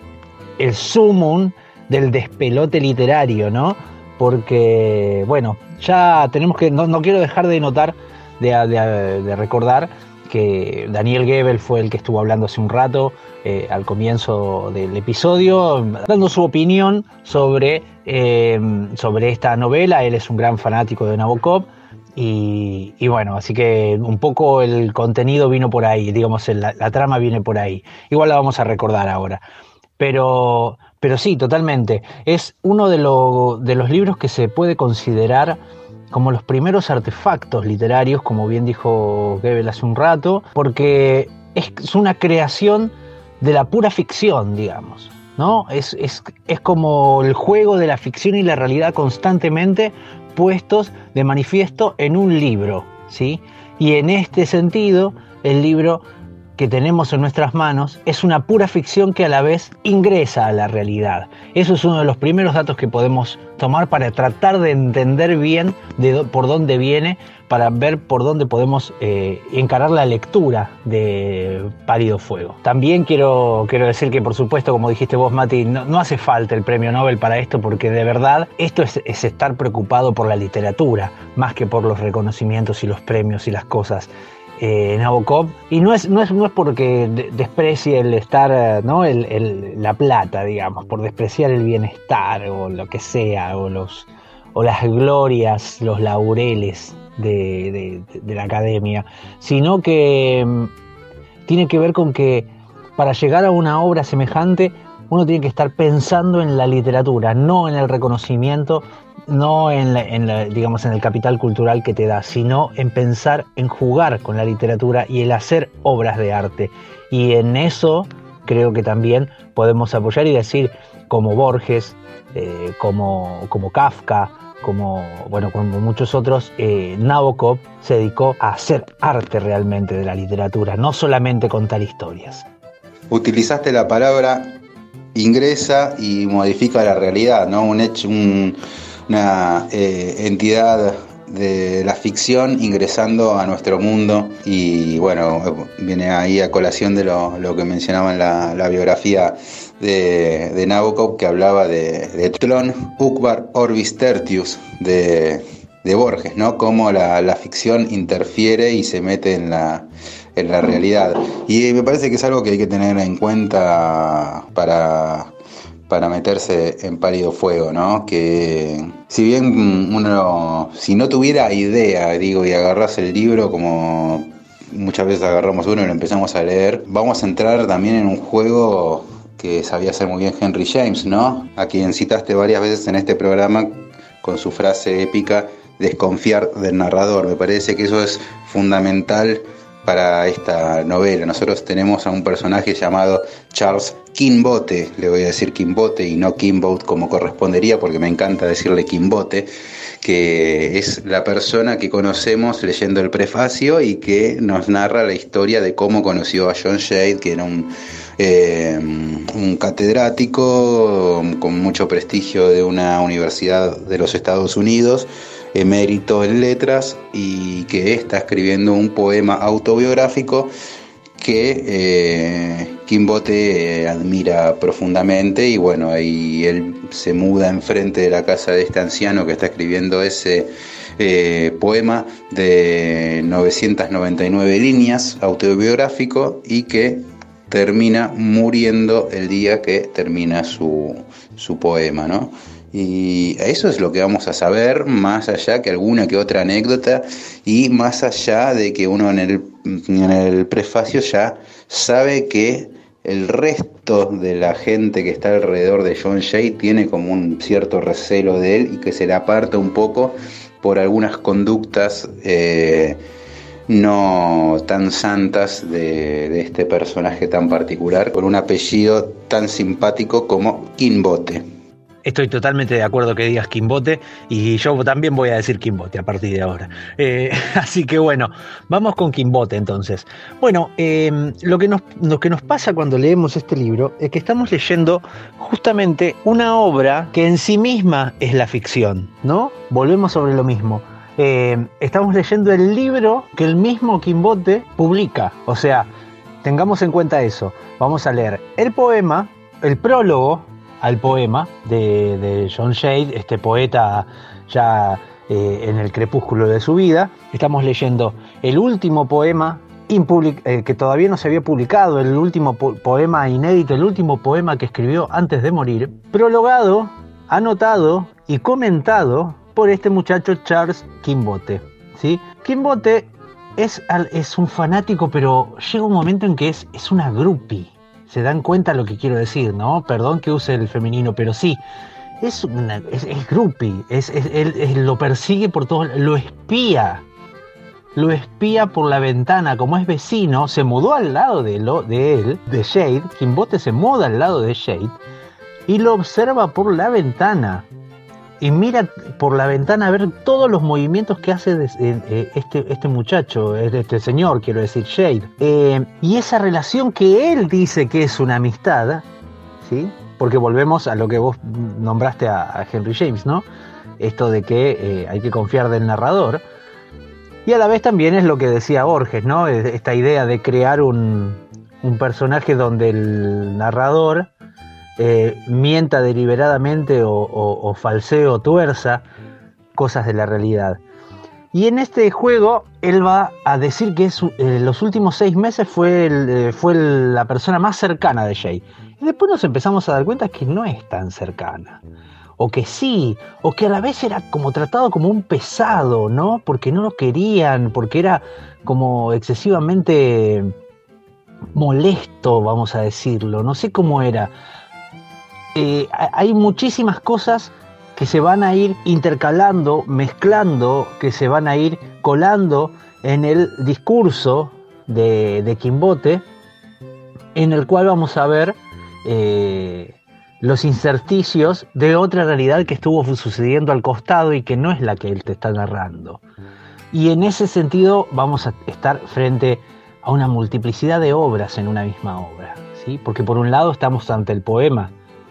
el sumum del despelote literario, ¿no? Porque, bueno, ya tenemos que, no, quiero dejar de notar, de, recordar que Daniel Gebel fue el que estuvo hablando hace un rato, eh, al comienzo del episodio, dando su opinión sobre, eh, sobre esta novela. Él es un gran fanático de Nabokov. Y, bueno, así que un poco el contenido vino por ahí, digamos, la, la trama viene por ahí. Igual la vamos a recordar ahora. Pero, pero sí, totalmente. Es uno de, los libros que se puede considerar como los primeros artefactos literarios, como bien dijo Goebbels hace un rato, porque es una creación de la pura ficción, digamos. ¿no? Es, es, es como el juego de la ficción y la realidad constantemente puestos de manifiesto en un libro. ¿sí? Y en este sentido, el libro que tenemos en nuestras manos es una pura ficción que a la vez ingresa a la realidad. Eso es uno de los primeros datos que podemos tomar para tratar de entender bien de por dónde viene, para ver por dónde podemos eh, encarar la lectura de Pálido Fuego. También quiero, quiero decir que, por supuesto, como dijiste vos, Mati, no, hace falta el premio Nobel para esto, porque de verdad esto es, es estar preocupado por la literatura, más que por los reconocimientos y los premios y las cosas eh, Nabokov. Y no es, no es, no es porque desprecie el estar, eh, ¿no? El, la plata, digamos, por despreciar el bienestar o lo que sea, o, los, o las glorias, los laureles de, de la academia, sino que mm, tiene que ver con que para llegar a una obra semejante uno tiene que estar pensando en la literatura, no en el reconocimiento no en, digamos, en el capital cultural que te da, sino en pensar en jugar con la literatura y el hacer obras de arte. Y en eso creo que también podemos apoyar y decir, como Borges, eh, como, como Kafka, como, bueno, como muchos otros, eh, Nabokov se dedicó a hacer arte realmente de la literatura, no solamente contar historias. Utilizaste la palabra ingresa y modifica la realidad, ¿no? Un hecho, un, una eh, entidad de la ficción ingresando a nuestro mundo y bueno, viene ahí a colación de lo, que mencionaba en la, biografía de, Nabokov que hablaba de, de Tlon Ukbar Orbis Tertius de, Borges, ¿no? Cómo la, la, ficción interfiere y se mete en la, en la realidad. Y me parece que es algo que hay que tener en cuenta para para meterse en pálido fuego, ¿no? Que si bien uno, si no tuviera idea, digo, y agarras el libro como muchas veces agarramos uno y lo empezamos a leer, vamos a entrar también en un juego que sabía hacer muy bien Henry James, ¿no? A quien citaste varias veces en este programa con su frase épica, desconfiar del narrador. Me parece que eso es fundamental para esta novela. Nosotros tenemos a un personaje llamado Charles Kimbote, le voy a decir Kimbote y no Kimbote como correspondería porque me encanta decirle Kimbote, que es la persona que conocemos leyendo el prefacio y que nos narra la historia de cómo conoció a John Shade, que era un, eh, un catedrático con mucho prestigio de una universidad de los Estados Unidos emérito en letras y que está escribiendo un poema autobiográfico que eh, Kimbote eh, admira profundamente y bueno, ahí él se muda enfrente de la casa de este anciano que está escribiendo ese eh, poema de 999 líneas autobiográfico y que termina muriendo el día que termina su, su poema, ¿no? Y eso es lo que vamos a saber, más allá que alguna que otra anécdota y más allá de que uno en el, en el prefacio ya sabe que el resto de la gente que está alrededor de John Jay tiene como un cierto recelo de él y que se le aparta un poco por algunas conductas eh, no tan santas de, de, este personaje tan particular, con un apellido tan simpático como Kimbote. Estoy totalmente de acuerdo que digas Quimbote y yo también voy a decir Quimbote a partir de ahora. Eh, así que bueno, vamos con Quimbote entonces. Bueno, em, lo, que nos, pasa cuando leemos este libro es que estamos leyendo justamente una obra que en sí misma es la ficción, ¿no? Volvemos sobre lo mismo. Em, estamos leyendo el libro que el mismo Quimbote publica. O sea, tengamos en cuenta eso. Vamos a leer el poema, el prólogo al poema de, John Shade, este poeta ya eh, en el crepúsculo de su vida. Estamos leyendo el último poema eh, que todavía no se había publicado, el último poema inédito, el último poema que escribió antes de morir, prologado, anotado y comentado por este muchacho Charles Kimbote. ¿sí? Kimbote es, es un fanático, pero llega un momento en que es, es una groupie se dan cuenta lo que quiero decir, ¿no? Perdón que use el femenino, pero sí. es, una, es, groupie, es, él, lo persigue por todo, lo espía, lo espía por la ventana, como es vecino, se mudó al lado de, lo, de él, de Shade, Kimbote se muda al lado de Shade y lo observa por la ventana. Y mira por la ventana a ver todos los movimientos que hace eh, este, este muchacho, este señor, quiero decir, Shade. Eh, y esa relación que él dice que es una amistad, ¿sí? porque volvemos a lo que vos nombraste a, Henry James, ¿no? Esto de que eh, hay que confiar del narrador. Y a la vez también es lo que decía Borges, ¿no? Esta idea de crear un, personaje donde el narrador eh, mienta deliberadamente o, o, falsee o tuerza cosas de la realidad. Y en este juego él va a decir que es, eh, los últimos seis meses fue, fue la persona más cercana de Jay. Y después nos empezamos a dar cuenta que no es tan cercana. O que sí, o que a la vez era como tratado como un pesado, ¿no? Porque no lo querían, porque era como excesivamente molesto, vamos a decirlo. No sé cómo era. Eh, hay muchísimas cosas que se van a ir intercalando, mezclando, que se van a ir colando en el discurso de, de Quimbote, en el cual vamos a ver eh, los incerticios de otra realidad que estuvo sucediendo al costado y que no es la que él te está narrando. Y en ese sentido vamos a estar frente a una multiplicidad de obras en una misma obra, ¿sí? porque por un lado estamos ante el poema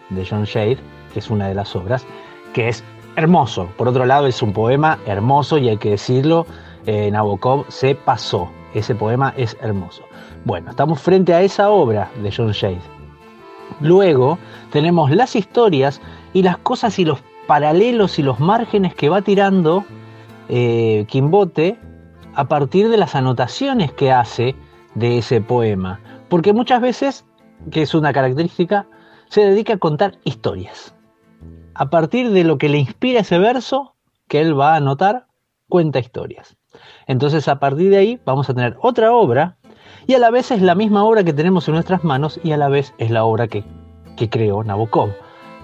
de John Shade, que es una de las obras, que es hermoso, por otro lado es un poema hermoso y hay que decirlo, eh, Nabokov se pasó, ese poema es hermoso. Bueno, estamos frente a esa obra de John Shade Luego tenemos las historias y las cosas y los paralelos y los márgenes que va tirando eh, Quimbote a partir de las anotaciones que hace de ese poema. Porque muchas veces, que es una característica, se dedica a contar historias. A partir de lo que le inspira ese verso, que él va a anotar, cuenta historias. Entonces a partir de ahí vamos a tener otra obra y a la vez es la misma obra que tenemos en nuestras manos y a la vez es la obra que, creó Nabokov.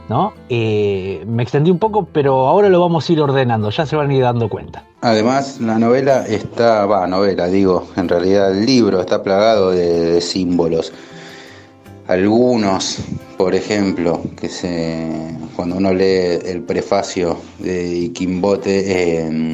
¿no? Eh, me extendí un poco, pero ahora lo vamos a ir ordenando, ya se van a ir dando cuenta. Además, la novela está, va, novela, digo, en realidad el libro está plagado de, símbolos. Algunos, por ejemplo, que se, cuando uno lee el prefacio de Quimbote, eh,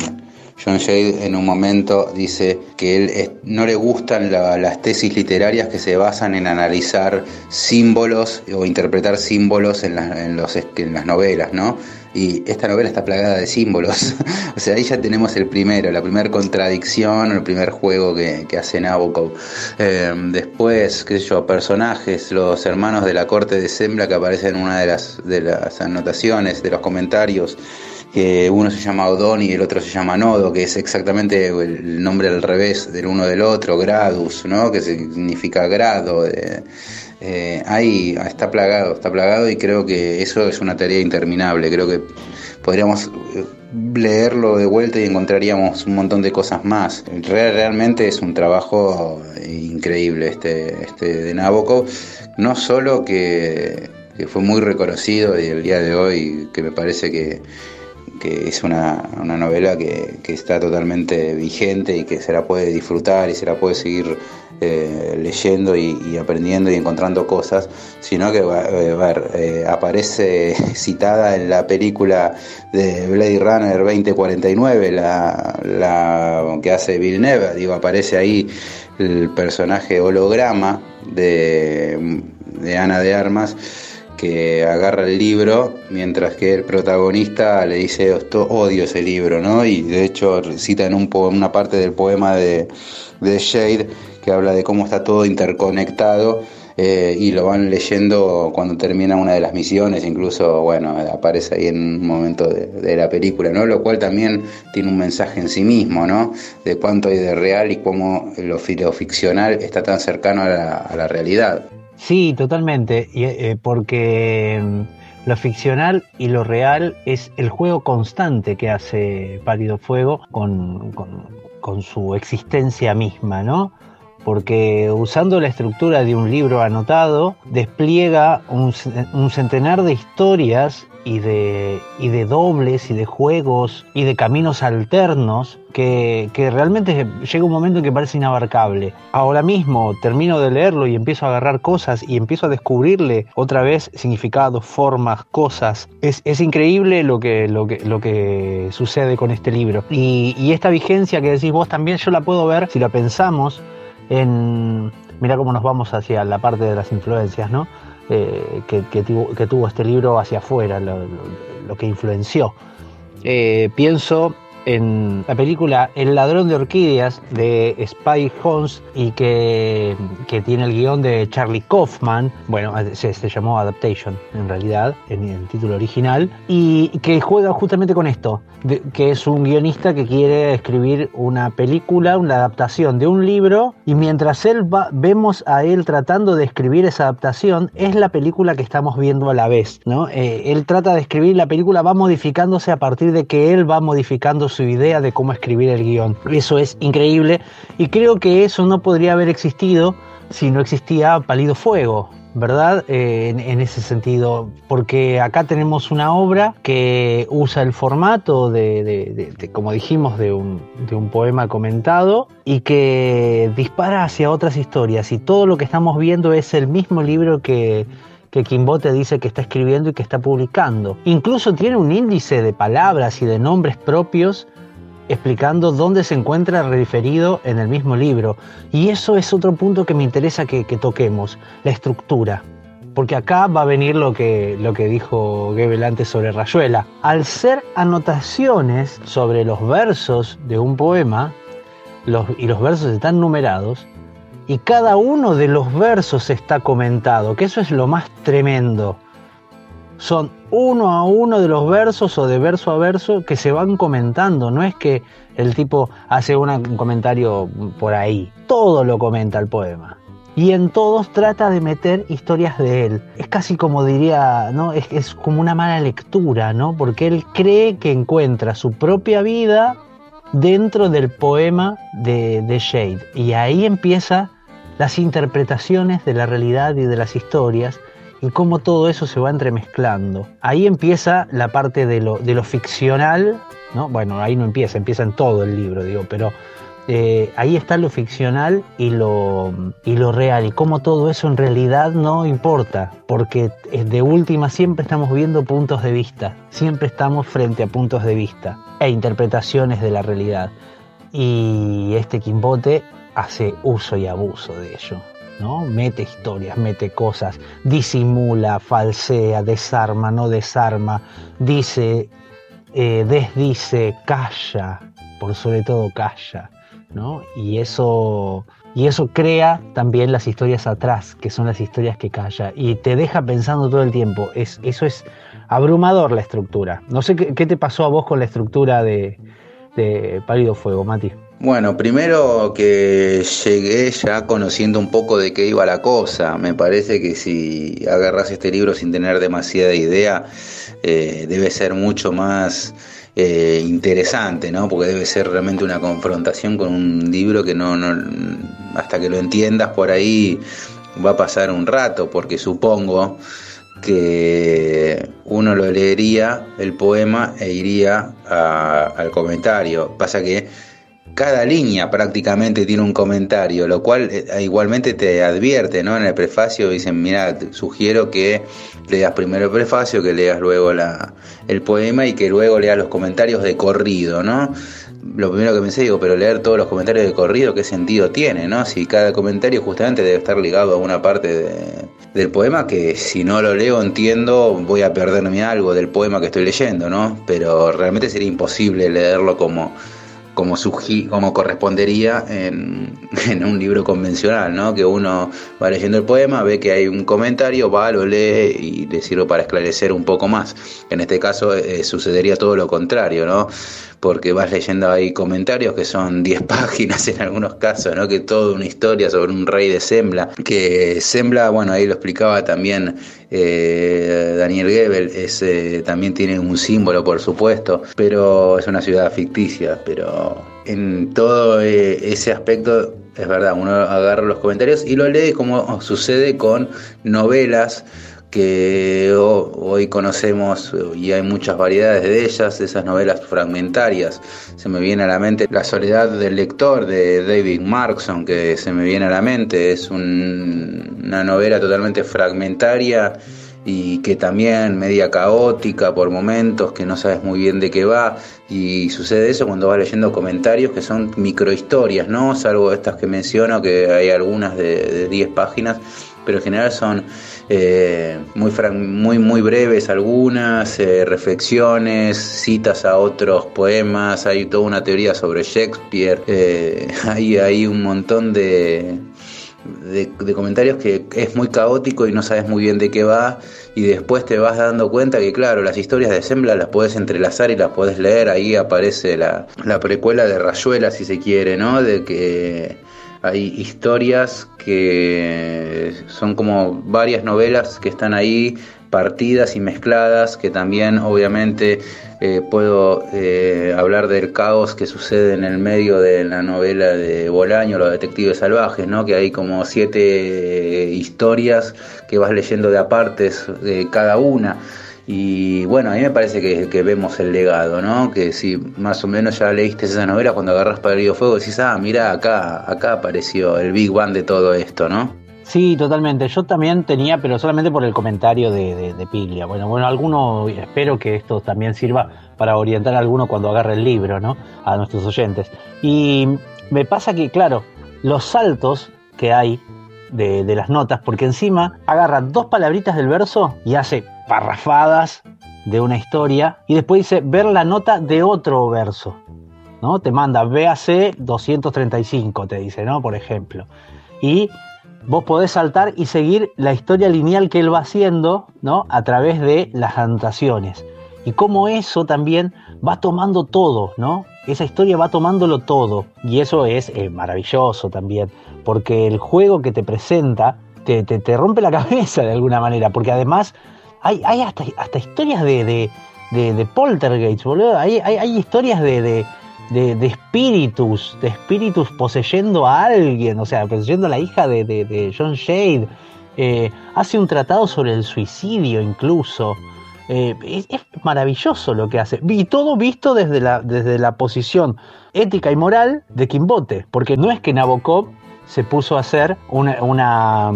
John Shade en un momento dice que él no le gustan las tesis literarias que se basan en analizar símbolos o interpretar símbolos en, las novelas, ¿no? Y esta novela está plagada de símbolos. o sea, ahí ya tenemos el primero, la primera contradicción, el primer juego que, hace Nabokov. Eh, después, qué sé yo, personajes, los hermanos de la corte de Sembla que aparecen en una de las, de las anotaciones, de los comentarios que uno se llama Odón y el otro se llama Nodo, que es exactamente el nombre al revés del uno del otro, Gradus, ¿no? que significa grado. Eh, ahí está plagado, está plagado y creo que eso es una tarea interminable. Creo que podríamos eh, leerlo de vuelta y encontraríamos un montón de cosas más. realmente es un trabajo increíble este, este de Nabokov, no solo que fue muy reconocido y el día de hoy que me parece que que es una, novela que, está totalmente vigente y que se la puede disfrutar y se la puede seguir eh, leyendo y, aprendiendo y encontrando cosas, sino que eh, eh, aparece citada en la película de Blade Runner 2049, la, la que hace Villeneuve, digo, aparece ahí el personaje holograma de, de Ana de Armas que agarra el libro, mientras que el protagonista le dice, odio ese libro, ¿no? Y de hecho cita en un una parte del poema de, de Shade que habla de cómo está todo interconectado eh, y lo van leyendo cuando termina una de las misiones, incluso, bueno, aparece ahí en un momento de, la película, ¿no? Lo cual también tiene un mensaje en sí mismo, ¿no? De cuánto hay de real y cómo lo, ficcional está tan cercano a la, a la realidad. Sí, totalmente, eh, porque mm, lo ficcional y lo real es el juego constante que hace Pálido Fuego con, su existencia misma, ¿no? Porque usando la estructura de un libro anotado, despliega un, un centenar de historias y de, y de dobles y de juegos y de caminos alternos que, que, realmente llega un momento en que parece inabarcable. Ahora mismo termino de leerlo y empiezo a agarrar cosas y empiezo a descubrirle otra vez significados, formas, cosas. Es, es increíble lo que, lo, que, lo que sucede con este libro. Y, y esta vigencia que decís vos también yo la puedo ver si la pensamos en... Mira cómo nos vamos hacia la parte de las influencias, ¿no? Eh, que, tuvo, este libro hacia afuera, lo que influenció. Eh, pienso en la película El ladrón de orquídeas de Spike Jones y que, que, tiene el guion de Charlie Kaufman, bueno, se, se llamó Adaptation en realidad, en el título original, y que juega justamente con esto, de, que es un guionista que quiere escribir una película, una adaptación de un libro, y mientras él va, vemos a él tratando de escribir esa adaptación, es la película que estamos viendo a la vez, ¿no? Eh, él trata de escribir la película, va modificándose a partir de que él va modificando su idea de cómo escribir el guion. Eso es increíble y creo que eso no podría haber existido si no existía Palido Fuego, ¿verdad? Eh, en, ese sentido, porque acá tenemos una obra que usa el formato de, de, de, de como dijimos, un, de un, poema comentado y que dispara hacia otras historias y todo lo que estamos viendo es el mismo libro que que Quimbote dice que está escribiendo y que está publicando. Incluso tiene un índice de palabras y de nombres propios explicando dónde se encuentra referido en el mismo libro. Y eso es otro punto que me interesa que, que toquemos, la estructura. Porque acá va a venir lo que, lo que dijo Gebel antes sobre Rayuela. Al ser anotaciones sobre los versos de un poema, los, y los versos están numerados, y cada uno de los versos está comentado, que eso es lo más tremendo. Son uno a uno de los versos o de verso a verso que se van comentando, no es que el tipo hace un comentario por ahí, todo lo comenta el poema. Y en todos trata de meter historias de él. Es casi como diría, ¿no? Es, es como una mala lectura, ¿no? Porque él cree que encuentra su propia vida dentro del poema de, de Shade. Y ahí empieza las interpretaciones de la realidad y de las historias y cómo todo eso se va entremezclando. Ahí empieza la parte de lo, de lo ficcional, ¿no? Bueno, ahí no empieza, empieza en todo el libro, digo, pero eh, ahí está lo ficcional y lo, y lo real, y cómo todo eso en realidad no importa, porque de última siempre estamos viendo puntos de vista, siempre estamos frente a puntos de vista e interpretaciones de la realidad. Y este Quimbote hace uso y abuso de ello. ¿no? Mete historias, mete cosas, disimula, falsea, desarma, no desarma, dice, eh, desdice, calla, por sobre todo calla, ¿no? Y eso, y eso crea también las historias atrás, que son las historias que calla, y te deja pensando todo el tiempo. Es, eso es abrumador la estructura. No sé qué, qué te pasó a vos con la estructura de, de Pálido Fuego, Mati. Bueno, primero que llegué ya conociendo un poco de qué iba la cosa. Me parece que si agarras este libro sin tener demasiada idea, eh, debe ser mucho más eh, interesante, ¿no? Porque debe ser realmente una confrontación con un libro que no, no, hasta que lo entiendas por ahí va a pasar un rato, porque supongo que uno lo leería el poema e iría a, al comentario. Pasa que cada línea prácticamente tiene un comentario, lo cual igualmente te advierte, ¿no? En el prefacio dicen, mira, sugiero que leas primero el prefacio, que leas luego la, el poema y que luego leas los comentarios de corrido, ¿no? Lo primero que pensé, digo, pero leer todos los comentarios de corrido, ¿qué sentido tiene, no? Si cada comentario justamente debe estar ligado a una parte de, del poema que si no lo leo entiendo voy a perderme algo del poema que estoy leyendo, ¿no? Pero realmente sería imposible leerlo como como, como correspondería en, en, un libro convencional, ¿no? Que uno va leyendo el poema, ve que hay un comentario, va, lo lee y le sirve para esclarecer un poco más. En este caso eh, sucedería todo lo contrario, ¿no? Porque vas leyendo ahí comentarios que son 10 páginas en algunos casos, ¿no? Que toda una historia sobre un rey de Sembla, que Sembla, bueno, ahí lo explicaba también eh, Daniel Gebel, es, eh, también tiene un símbolo, por supuesto, pero es una ciudad ficticia, pero en todo eh, ese aspecto es verdad, uno agarra los comentarios y lo lee como sucede con novelas que hoy conocemos y hay muchas variedades de ellas, esas novelas fragmentarias. Se me viene a la mente La soledad del lector de David Markson, que se me viene a la mente, es una novela totalmente fragmentaria y que también media caótica por momentos, que no sabes muy bien de qué va, y sucede eso cuando vas leyendo comentarios que son microhistorias, ¿no? Salvo estas que menciono, que hay algunas de 10 páginas, pero en general son eh, muy, muy, muy breves algunas, eh, reflexiones, citas a otros poemas, hay toda una teoría sobre Shakespeare, eh, hay, un montón de, de, comentarios que es muy caótico y no sabes muy bien de qué va y después te vas dando cuenta que claro, las historias de Sembla las puedes entrelazar y las puedes leer, ahí aparece la, la precuela de Rayuela si se quiere, ¿no? De que hay historias que son como varias novelas que están ahí partidas y mezcladas, que también obviamente eh, puedo eh, hablar del caos que sucede en el medio de la novela de Bolaño, Los Detectives Salvajes, ¿no? que hay como siete historias que vas leyendo de apartes cada una. Y bueno, a mí me parece que, vemos el legado, ¿no? Que si más o menos ya leíste esa novela, cuando agarras para el fuego decís, ah, mira, acá, acá apareció el Big One de todo esto, ¿no? Sí, totalmente. Yo también tenía, pero solamente por el comentario de, de, Piglia. Bueno, bueno, alguno, espero que esto también sirva para orientar a alguno cuando agarre el libro, ¿no? A nuestros oyentes. Y me pasa que, claro, los saltos que hay de, de las notas, porque encima agarra dos palabritas del verso y hace parrafadas de una historia y después dice ver la nota de otro verso. ¿no? Te manda BAC 235, te dice, ¿no? Por ejemplo. Y vos podés saltar y seguir la historia lineal que él va haciendo, ¿no? A través de las anotaciones. Y cómo eso también va tomando todo, ¿no? Esa historia va tomándolo todo. Y eso es eh, maravilloso también, porque el juego que te presenta te, te, te rompe la cabeza de alguna manera, porque además hay, hay hasta, hasta historias de, de, de, poltergeist, boludo. Hay, hay, historias de, de, espíritus, de espíritus poseyendo a alguien, o sea, poseyendo a la hija de, John Shade. Eh, hace un tratado sobre el suicidio incluso. Eh, es, maravilloso lo que hace. Y todo visto desde la, desde la posición ética y moral de Quimbote, porque no es que Nabokov se puso a hacer una,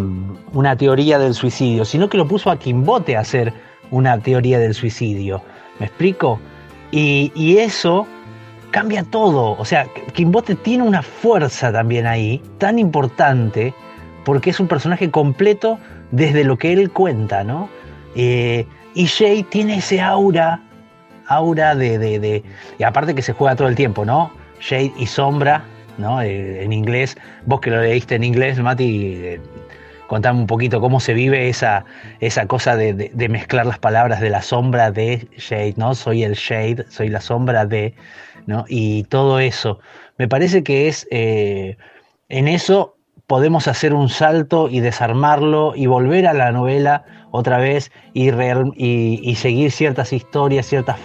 una, teoría del suicidio, sino que lo puso a Quimbote a hacer una teoría del suicidio. ¿Me explico? Y, eso cambia todo. O sea, Quimbote tiene una fuerza también ahí, tan importante, porque es un personaje completo desde lo que él cuenta, ¿no? Eh, y Jay tiene ese aura, aura de, de, de, Y aparte que se juega todo el tiempo, ¿no? Shade y sombra Eh, en inglés, vos que lo leíste en inglés, Mati, eh, contame un poquito cómo se vive esa, esa cosa de, mezclar las palabras de la sombra de Shade, ¿no? Soy el Shade, soy la sombra de, ¿no? Y todo eso. Me parece que es, eh, en eso podemos hacer un salto y desarmarlo y volver a la novela otra vez y, y seguir ciertas historias, ciertas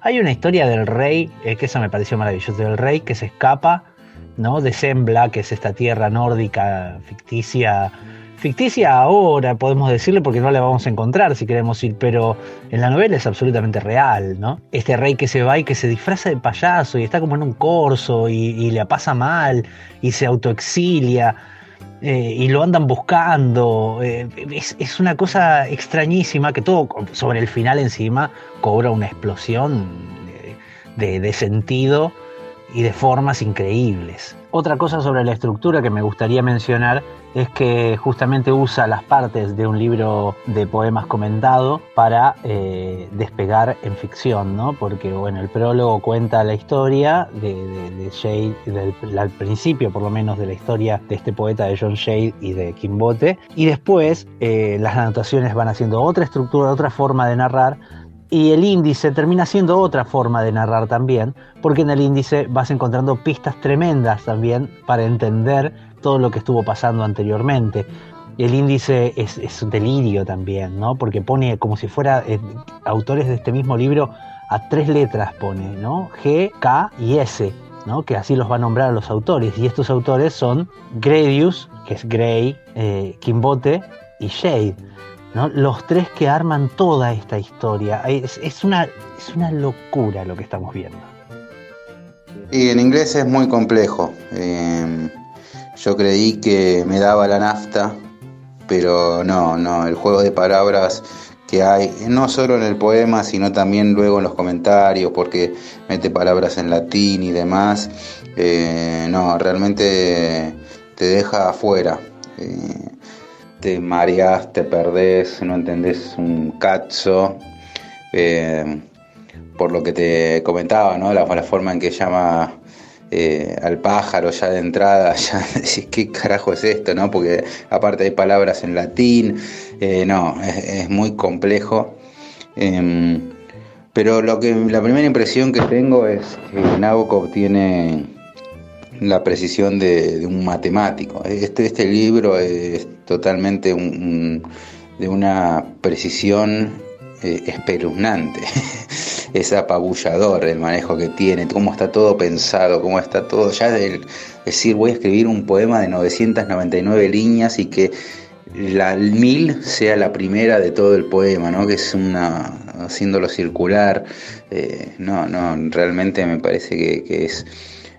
Hay una historia del rey, eh, que esa me pareció maravillosa, del rey que se escapa, ¿no? De Sembla, que es esta tierra nórdica ficticia, ficticia ahora, podemos decirle, porque no la vamos a encontrar si queremos ir, pero en la novela es absolutamente real, ¿no? Este rey que se va y que se disfraza de payaso y está como en un corso y, y le pasa mal y se autoexilia. Eh, y lo andan buscando. Eh, es, una cosa extrañísima que todo sobre el final encima cobra una explosión de sentido y de formas increíbles. Otra cosa sobre la estructura que me gustaría mencionar es que justamente usa las partes de un libro de poemas comentado para eh, despegar en ficción, ¿no? Porque, bueno, el prólogo cuenta la historia de, de, Shade, al principio por lo menos de la historia de este poeta de John Shade y de Kimbote, y después eh, las anotaciones van haciendo otra estructura, otra forma de narrar, y el índice termina siendo otra forma de narrar también, porque en el índice vas encontrando pistas tremendas también para entender todo lo que estuvo pasando anteriormente. El índice es, un delirio también, ¿no? Porque pone como si fuera eh, autores de este mismo libro a tres letras pone, ¿no? G, K y S. ¿no? que así los va a nombrar a los autores. Y estos autores son Gradius, que es Grey, eh, Kimbote y Shade. Los tres que arman toda esta historia. Es, una, es una locura lo que estamos viendo. Y en inglés es muy complejo. Eh, yo creí que me daba la nafta, pero no, no, el juego de palabras que hay, no solo en el poema, sino también luego en los comentarios, porque mete palabras en latín y demás, eh, no, realmente te deja afuera. Eh, te mareas, te perdés, no entendés un cazzo. Eh, por lo que te comentaba, ¿no? La, forma en que llama al pájaro ya de entrada, ya decís, ¿qué carajo es esto? ¿no? Porque aparte hay palabras en latín, eh, no, es, muy complejo. Em, pero lo que la primera impresión que tengo es que Nabokov tiene la precisión de, un matemático. Este, este libro es totalmente de una precisión eh, espeluznante. es apabullador el manejo que tiene, cómo está todo pensado, cómo está todo. Ya el decir, voy a escribir un poema de 999 líneas y que la mil sea la primera de todo el poema, ¿no? Que es una haciéndolo circular. Eh, no, no, realmente me parece que, es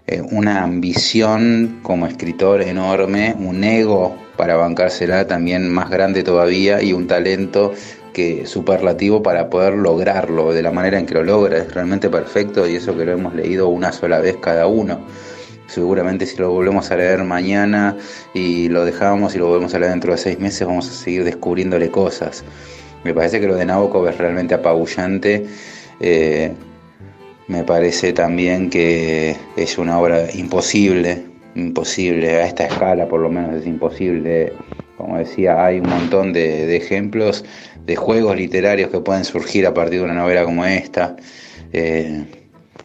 eh, una ambición como escritor enorme, un ego para bancársela también más grande todavía y un talento que superlativo para poder lograrlo de la manera en que lo logra. Es realmente perfecto y eso que lo hemos leído una sola vez cada uno seguramente si lo volvemos a leer mañana y lo dejamos y lo volvemos a leer dentro de seis meses, vamos a seguir descubriéndole cosas. Me parece que lo de Nabokov es realmente apabullante. Eh, me parece también que es una obra imposible, imposible, a esta escala por lo menos es imposible. Como decía, hay un montón de, ejemplos de juegos literarios que pueden surgir a partir de una novela como esta. Eh,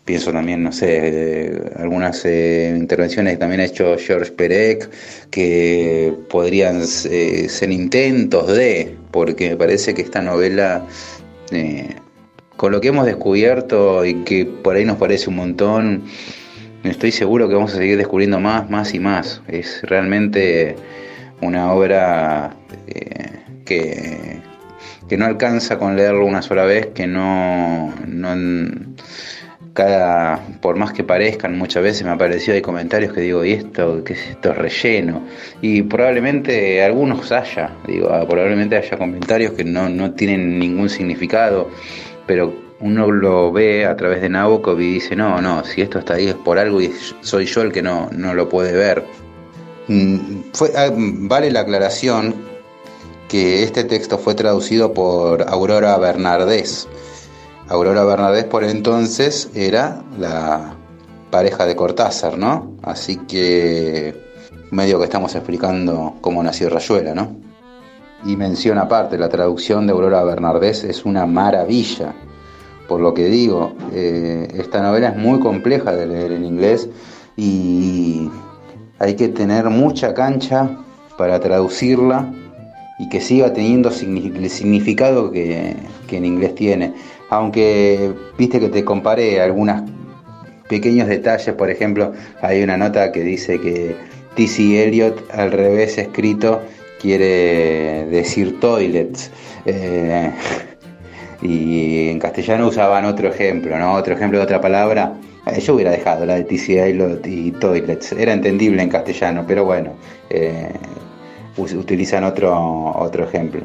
Pienso también, no sé, algunas eh, intervenciones que también ha hecho George Perec, que podrían eh, ser intentos de, porque me parece que esta novela, eh, con lo que hemos descubierto y que por ahí nos parece un montón, estoy seguro que vamos a seguir descubriendo más, más y más. Es realmente una obra que, que no alcanza con leerlo una sola vez, que no, no cada, por más que parezcan, muchas veces me ha parecido hay comentarios que digo, ¿y esto qué es relleno. Y probablemente algunos haya, digo, ah, probablemente haya comentarios que no, no tienen ningún significado, pero uno lo ve a través de Nabokov y dice, no, no, si esto está ahí es por algo y soy yo el que no, no lo puede ver. Mm, ah, vale la aclaración que este texto fue traducido por Aurora Bernardés Aurora Bernadette por entonces era la pareja de Cortázar, ¿no? Así que medio que estamos explicando cómo nació Rayuela, ¿no? Y mención aparte, la traducción de Aurora Bernardés es una maravilla. Por lo que digo, eh, esta novela es muy compleja de leer en inglés y hay que tener mucha cancha para traducirla y que siga teniendo el significado que, que en inglés tiene aunque viste que te comparé algunos pequeños detalles, por ejemplo, hay una nota que dice que T.C. Eliot al revés escrito quiere decir toilets. Eh, y en castellano usaban otro ejemplo, ¿no? Otro ejemplo de otra palabra. Eh, yo hubiera dejado la de T.C. Eliot y toilets. Era entendible en castellano, pero bueno, eh, utilizan otro, otro ejemplo.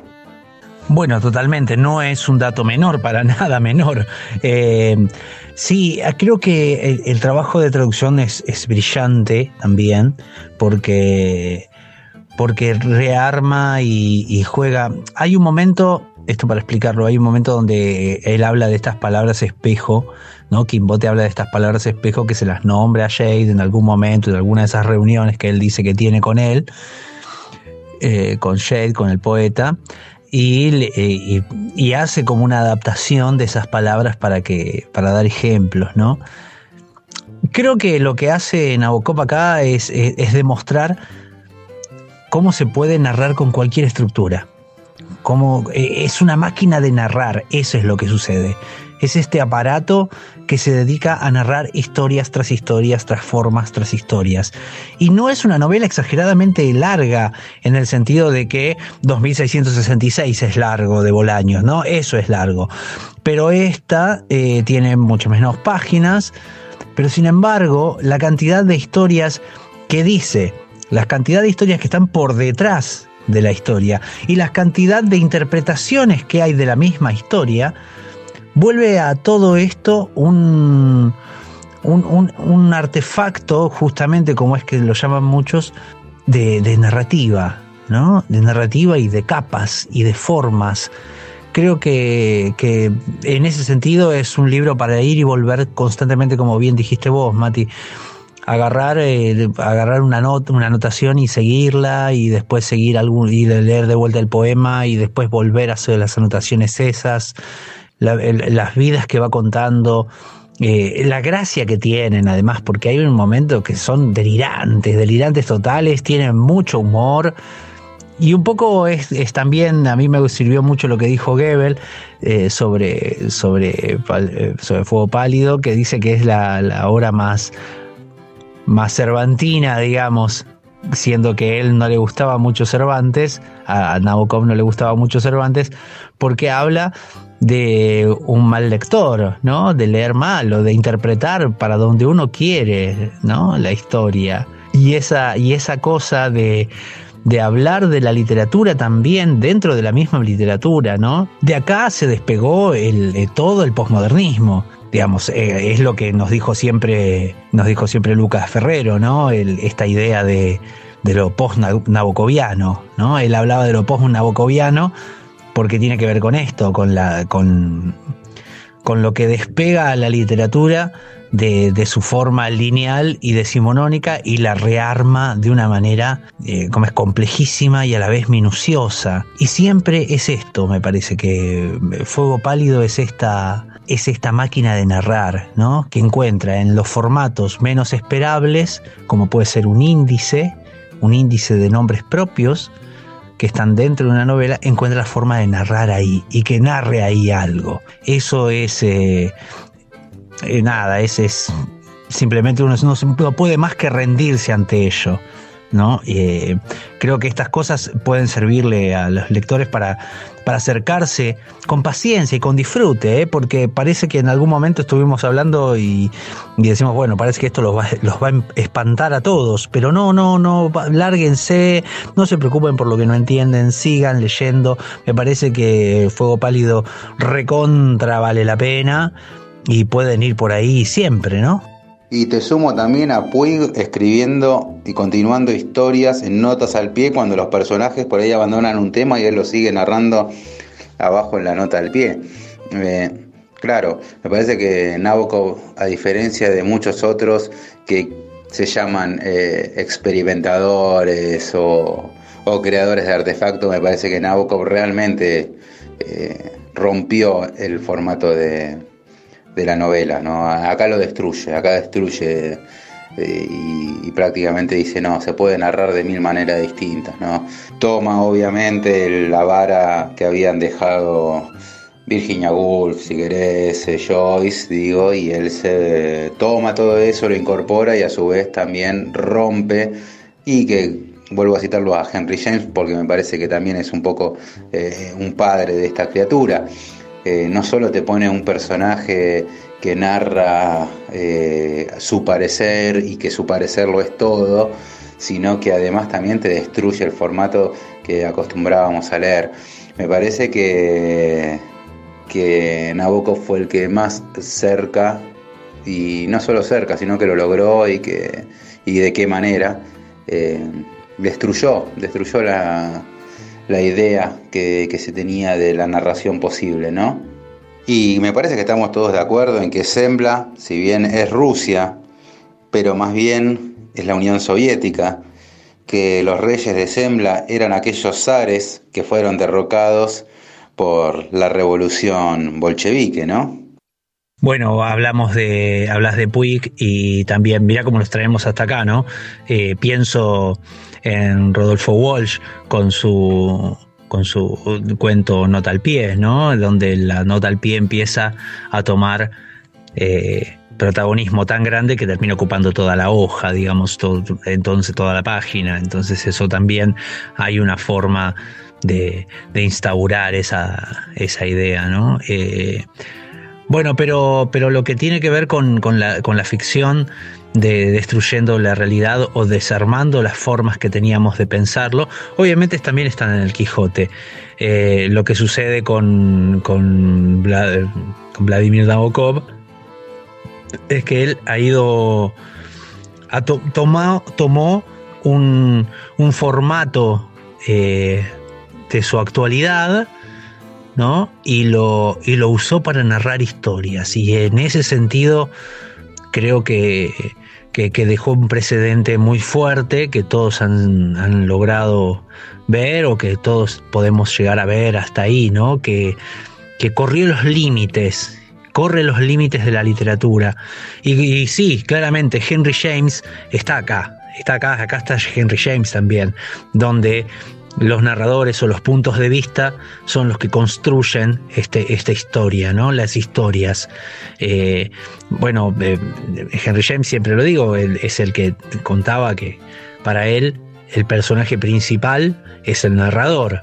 Bueno, totalmente, no es un dato menor, para nada menor. Sí, creo que el, trabajo de traducción es, brillante también, porque, porque rearma y, juega. Hay un momento, esto para explicarlo, hay un momento donde él habla de estas palabras espejo, ¿no? Kimbote habla de estas palabras espejo que se las nombra a Jade en algún momento, en alguna de esas reuniones que él dice que tiene con él, eh, con Jade, con el poeta. Eh, y, hace como una adaptación de esas palabras para, que, para dar ejemplos, ¿no? Creo que lo que hace Nabokov acá es, demostrar cómo se puede narrar con cualquier estructura, como eh, es una máquina de narrar, eso es lo que sucede. Es este aparato que se dedica a narrar historias tras historias, tras formas tras historias. Y no es una novela exageradamente larga en el sentido de que 2666 es largo de Bolaños, ¿no? Eso es largo. Pero esta eh, tiene mucho menos páginas, pero sin embargo la cantidad de historias que dice, la cantidad de historias que están por detrás de la historia y la cantidad de interpretaciones que hay de la misma historia, vuelve a todo esto un, un, artefacto, justamente como es que lo llaman muchos, de, narrativa, ¿no? De narrativa y de capas y de formas. Creo que, que, en ese sentido es un libro para ir y volver constantemente, como bien dijiste vos, Mati. Agarrar, eh, agarrar una, nota, una anotación y seguirla, y después seguir algún, y leer de vuelta el poema, y después volver a hacer las anotaciones esas las vidas que va contando, eh, la gracia que tienen, además, porque hay un momento que son delirantes, delirantes totales, tienen mucho humor. Y un poco es, también, a mí me sirvió mucho lo que dijo Goebel eh, sobre, sobre, sobre Fuego Pálido, que dice que es la, la obra más, más cervantina, digamos, siendo que él no le gustaba mucho Cervantes, a Nabokov no le gustaba mucho Cervantes, porque habla de un mal lector, ¿no? De leer mal o de interpretar para donde uno quiere, ¿no? La historia. Y esa, y esa cosa de, de hablar de la literatura también dentro de la misma literatura, ¿no? De acá se despegó el, eh, todo el posmodernismo. Digamos, eh, es lo que nos dijo siempre, nos dijo siempre Lucas Ferrero, ¿no? esta idea de, de lo post-nabocoviano, ¿no? Él hablaba de lo post-nabocoviano porque tiene que ver con esto, con, la, con, con lo que despega a la literatura de, su forma lineal y decimonónica y la rearma de una manera eh, como es complejísima y a la vez minuciosa. Y siempre es esto, me parece que Fuego Pálido es esta, es esta máquina de narrar, ¿no? Que encuentra en los formatos menos esperables, como puede ser un índice, un índice de nombres propios, que están dentro de una novela, encuentra la forma de narrar ahí y que narre ahí algo. Eso es, eh, eh, nada, ese es simplemente uno no, puede más que rendirse ante ello. ¿no? Eh, creo que estas cosas pueden servirle a los lectores para, para acercarse con paciencia y con disfrute, ¿eh? porque parece que en algún momento estuvimos hablando y, decimos, bueno, parece que esto los va, los va, a espantar a todos, pero no, no, no, lárguense, no se preocupen por lo que no entienden, sigan leyendo, me parece que Fuego Pálido recontra vale la pena y pueden ir por ahí siempre, ¿no? Y te sumo también a Puig escribiendo y continuando historias en notas al pie cuando los personajes por ahí abandonan un tema y él lo sigue narrando abajo en la nota al pie. Eh, claro, me parece que Nabokov, a diferencia de muchos otros que se llaman eh, experimentadores o, creadores de artefactos, me parece que Nabokov realmente eh, rompió el formato de, de la novela, ¿no? Acá lo destruye, acá destruye eh, y, prácticamente dice, no, se puede narrar de mil maneras distintas, ¿no? Toma obviamente la vara que habían dejado Virginia Woolf, si querés, eh, Joyce, digo, y él se toma todo eso, lo incorpora y a su vez también rompe y que vuelvo a citarlo a Henry James porque me parece que también es un poco eh, un padre de esta criatura. No solo te pone un personaje que narra eh, su parecer y que su parecer lo es todo, sino que además también te destruye el formato que acostumbrábamos a leer. Me parece que, que Nabokov fue el que más cerca, y no solo cerca, sino que lo logró y, que, y de qué manera, eh, destruyó, destruyó la, la idea que, se tenía de la narración posible, ¿no? Y me parece que estamos todos de acuerdo en que Sembla, si bien es Rusia, pero más bien es la Unión Soviética, que los reyes de Sembla eran aquellos zares que fueron derrocados por la revolución bolchevique, ¿no? Bueno, hablamos de, hablas de Puig y también, mira cómo los traemos hasta acá, ¿no? Eh, pienso en Rodolfo Walsh con su con su cuento Nota al pie, ¿no? Donde la nota al pie empieza a tomar eh, protagonismo tan grande que termina ocupando toda la hoja, digamos, entonces toda la página. Entonces eso también hay una forma de, instaurar esa, esa, idea, ¿no? Eh, bueno, pero, pero lo que tiene que ver con, la, con la ficción de destruyendo la realidad o desarmando las formas que teníamos de pensarlo, obviamente también están en el Quijote. Eh, lo que sucede con, con, Vladimir Nabokov es que él ha ido, ha tomó un, un formato eh, de su actualidad, ¿no? Y lo, y lo usó para narrar historias. Y en ese sentido, creo que, que, dejó un precedente muy fuerte que todos han, han, logrado ver o que todos podemos llegar a ver hasta ahí, ¿no? Que, que corrió los límites corre los límites de la literatura. Y, sí, claramente Henry James está acá, está acá, acá está Henry James también, donde los narradores o los puntos de vista son los que construyen este, esta historia, ¿no? Las historias. Eh, bueno, eh, Henry James siempre lo digo, es el que contaba que para él el personaje principal es el narrador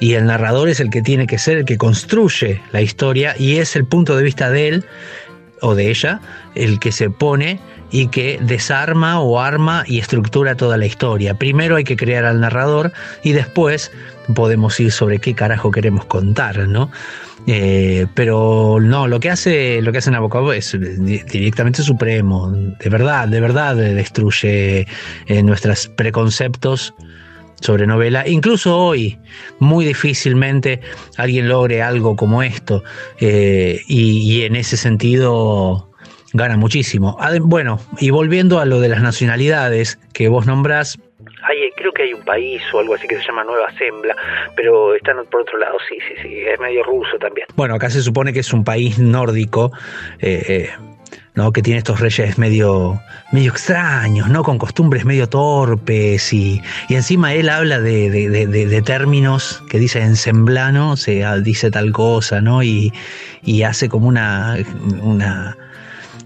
y el narrador es el que tiene que ser el que construye la historia y es el punto de vista de él o de ella el que se pone y que desarma o arma y estructura toda la historia. Primero hay que crear al narrador y después podemos ir sobre qué carajo queremos contar, ¿no? Eh, pero no, lo que hace, lo que hace Nabokov es directamente supremo, de verdad, de verdad destruye eh, nuestros preconceptos sobre novela. Incluso hoy, muy difícilmente alguien logre algo como esto. Eh, y, en ese sentido gana muchísimo. Bueno, y volviendo a lo de las nacionalidades que vos nombrás, creo que hay un país o algo así que se llama Nueva Sembla, pero están por otro lado, sí, sí, sí, es medio ruso también. Bueno, acá se supone que es un país nórdico, eh, eh, ¿no? que tiene estos reyes medio, medio extraños, ¿no? con costumbres medio torpes y, y encima él habla de, de, términos que dice en semblano, se dice tal cosa, ¿no? y, y hace como una, una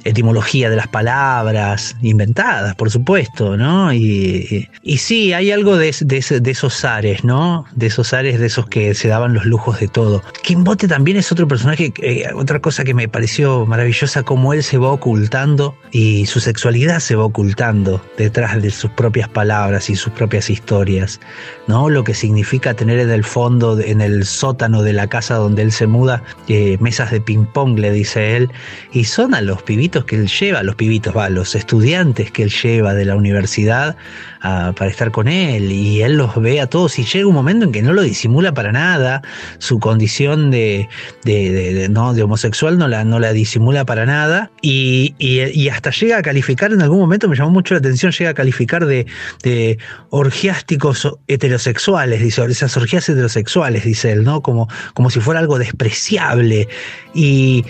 etimología de las palabras, inventadas, por supuesto, ¿no? Y, sí, hay algo de, de, esos ares, ¿no? De esos ares, de esos que se daban los lujos de todo. Kimbote también es otro personaje, eh, otra cosa que me pareció maravillosa, como él se va ocultando y su sexualidad se va ocultando detrás de sus propias palabras y sus propias historias, ¿no? Lo que significa tener en el fondo, en el sótano de la casa donde él se muda, eh, mesas de ping-pong, le dice él, y son a los pibitos que él lleva, los pibitos, va, los estudiantes que él lleva de la universidad para estar con él y él los ve a todos y llega un momento en que no lo disimula para nada, su condición de, no, de homosexual no la, no la disimula para nada y, hasta llega a calificar en algún momento, me llamó mucho la atención, llega a calificar de, de orgiásticos heterosexuales, dice, esas orgías heterosexuales, dice él, ¿no? Como, como si fuera algo despreciable y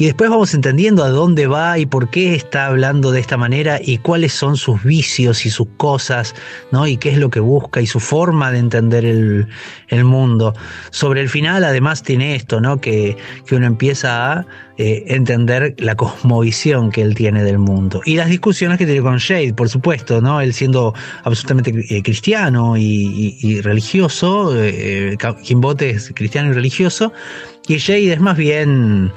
y después vamos entendiendo a dónde va y por qué está hablando de esta manera y cuáles son sus vicios y sus cosas, ¿no? Y qué es lo que busca y su forma de entender el, mundo. Sobre el final, además, tiene esto, ¿no? Que, uno empieza a eh, entender la cosmovisión que él tiene del mundo. Y las discusiones que tiene con Shade, por supuesto, ¿no? Él siendo absolutamente eh, cristiano y, religioso, eh, Kimbote es cristiano y religioso, y Shade es más bien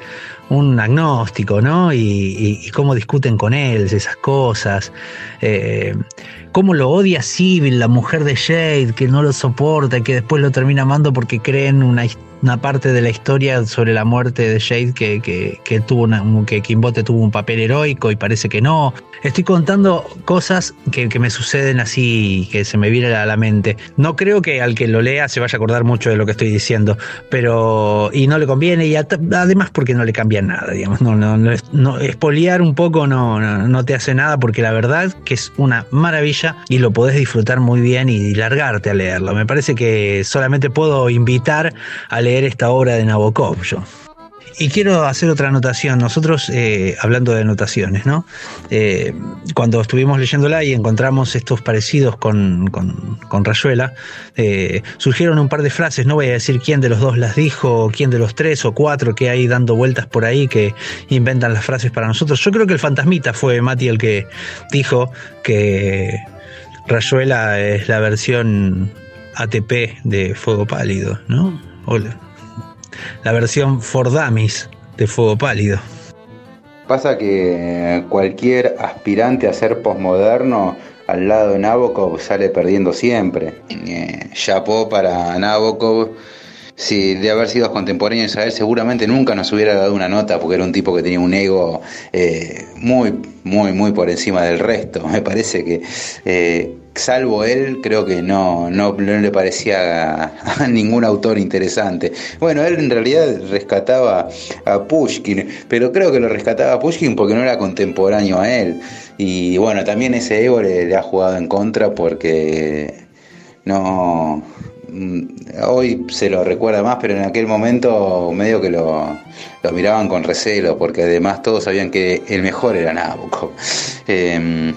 un agnóstico, ¿no? Y, cómo discuten con él esas cosas. Eh, cómo lo odia Civil, la mujer de Shade, que no lo soporta, y que después lo termina amando porque creen una historia una parte de la historia sobre la muerte de Jade que, que, tuvo una, que Kimbote tuvo un papel heroico y parece que no. Estoy contando cosas que, me suceden así, que se me vienen a la mente. No creo que al que lo lea se vaya a acordar mucho de lo que estoy diciendo, pero y no le conviene y además porque no le cambia nada, digamos. No, no, no, no un poco no, no, no te hace nada porque la verdad que es una maravilla y lo podés disfrutar muy bien y largarte a leerlo. Me parece que solamente puedo invitar a leer esta obra de Nabokov yo. y quiero hacer otra anotación. Nosotros, eh, hablando de anotaciones, ¿no? Eh, cuando estuvimos leyéndola y encontramos estos parecidos con, con, Rayuela, eh, surgieron un par de frases, no voy a decir quién de los dos las dijo, quién de los tres o cuatro que hay dando vueltas por ahí que inventan las frases para nosotros. Yo creo que el fantasmita fue Mati el que dijo que Rayuela es la versión ATP de Fuego Pálido, ¿no? Hola la versión Fordamis de Fuego Pálido. Pasa que cualquier aspirante a ser posmoderno al lado de Nabokov sale perdiendo siempre. Eh, chapó para Nabokov. Si de haber sido contemporáneos a él, seguramente nunca nos hubiera dado una nota, porque era un tipo que tenía un ego eh, muy, muy, muy por encima del resto. Me parece que eh, salvo él, creo que no, no, le parecía a, ningún autor interesante. Bueno, él en realidad rescataba a Pushkin, pero creo que lo rescataba a Pushkin porque no era contemporáneo a él. Y bueno, también ese ego le, ha jugado en contra porque no. Mm, hoy se lo recuerda más, pero en aquel momento medio que lo, lo miraban con recelo, porque además todos sabían que el mejor era Nabokov. Em,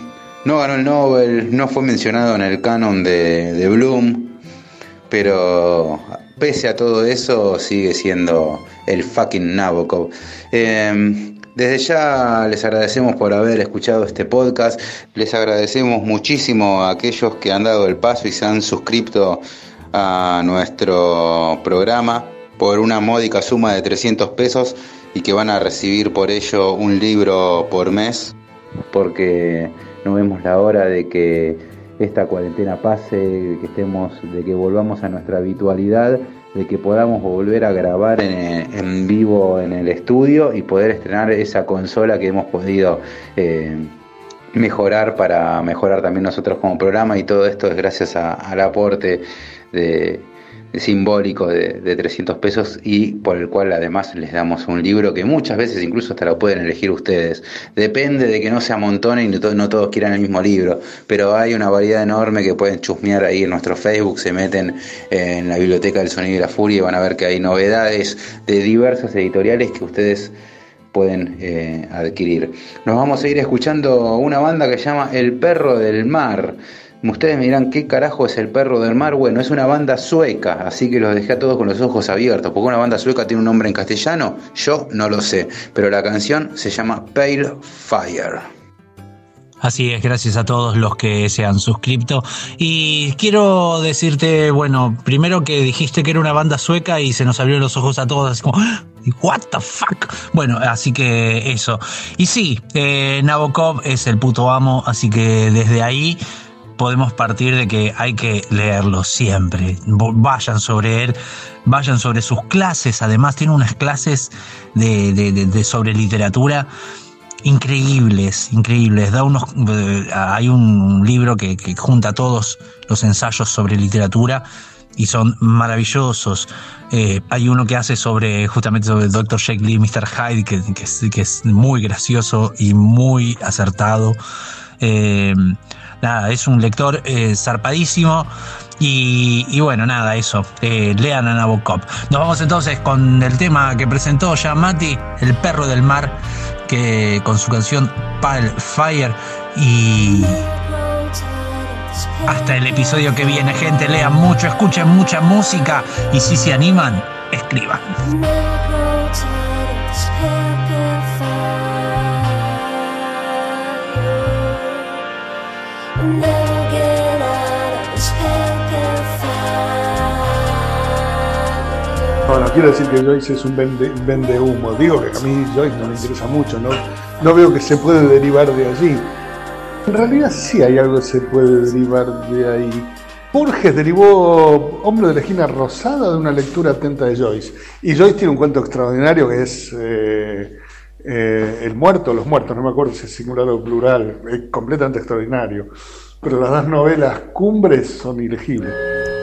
no ganó el Nobel, no fue mencionado en el canon de, Bloom, pero pese a todo eso sigue siendo el fucking Nabokov. Em, desde ya les agradecemos por haber escuchado este podcast, les agradecemos muchísimo a aquellos que han dado el paso y se han suscrito a nuestro programa por una módica suma de 300 pesos y que van a recibir por ello un libro por mes, porque no vemos la hora de que esta cuarentena pase, de que estemos, de que volvamos a nuestra habitualidad, de que podamos volver a grabar en, vivo en el estudio y poder estrenar esa consola que hemos podido eh, mejorar para mejorar también nosotros como programa. Y todo esto es gracias al aporte de simbólico de, 300 pesos y por el cual además les damos un libro que muchas veces incluso hasta lo pueden elegir ustedes. Depende de que no se amontone y no, todos quieran el mismo libro, pero hay una variedad enorme que pueden chusmear ahí en nuestro Facebook, se meten en la biblioteca del sonido y la furia y van a ver que hay novedades de diversas editoriales que ustedes pueden eh, adquirir. Nos vamos a ir escuchando una banda que se llama El Perro del Mar. Ustedes me dirán, ¿qué carajo es el perro del mar? Bueno, es una banda sueca, así que los dejé a todos con los ojos abiertos. ¿Por qué una banda sueca tiene un nombre en castellano? Yo no lo sé, pero la canción se llama Pale Fire. Así es, gracias a todos los que se han suscrito. Y quiero decirte, bueno, primero que dijiste que era una banda sueca y se nos abrieron los ojos a todos, así como, ¿what the fuck? Bueno, así que eso. Y sí, eh, Nabokov es el puto amo, así que desde ahí podemos partir de que hay que leerlo siempre. Vayan sobre él, vayan sobre sus clases. Además, tiene unas clases de, sobre literatura increíbles, increíbles. Da unos, eh, hay un libro que, junta todos los ensayos sobre literatura y son maravillosos. Eh, hay uno que hace sobre justamente sobre Dr. Jekyll y Mr. Hyde, que, es, muy gracioso y muy acertado. Eh, nada, es un lector eh, zarpadísimo. Y, bueno, nada, eso. Eh, lean a Nabokov. Nos vamos entonces con el tema que presentó ya Mati, El perro del mar, que con su canción Pale Fire. Y hasta el episodio que viene, gente. Lean mucho, escuchen mucha música. Y si se animan, escriban. Bueno, quiero decir que Joyce es un vende, humo. Digo que a mí Joyce no me interesa mucho, ¿no? no veo que se puede derivar de allí. En realidad sí hay algo que se puede derivar de ahí. Borges derivó Hombre de la esquina rosada de una lectura atenta de Joyce. Y Joyce tiene un cuento extraordinario que es eh, eh, El muerto, los muertos, no me acuerdo si es singular o plural, es completamente extraordinario. Pero las dos novelas cumbres son ilegibles.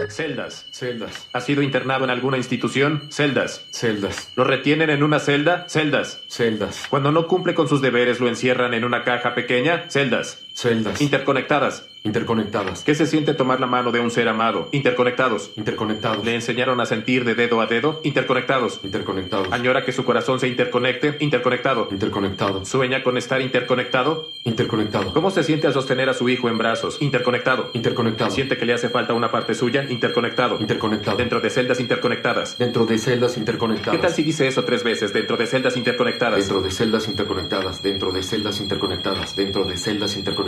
Celdas, celdas. ¿Ha sido internado en alguna institución? Celdas, celdas. ¿Lo retienen en una celda? Celdas, celdas. Cuando no cumple con sus deberes, lo encierran en una caja pequeña? Celdas. Celdas. Interconectadas. Interconectadas. ¿Qué se siente tomar la mano de un ser amado? Interconectados. Interconectados. ¿Le enseñaron a sentir de dedo a dedo? Interconectados. Interconectados. ¿Añora que su corazón se interconecte? Interconectado. Interconectado. ¿Sueña con estar interconectado? Interconectado. ¿Cómo se siente al sostener a su hijo en brazos? Interconectado. Interconectado. ¿Siente que le hace falta una parte suya? Interconectado. Interconectado. Dentro de celdas interconectadas. Dentro de celdas interconectadas. ¿Qué tal si dice eso tres veces? Dentro de celdas interconectadas. Dentro de celdas interconectadas. Dentro de celdas interconectadas. Dentro de celdas interconectadas.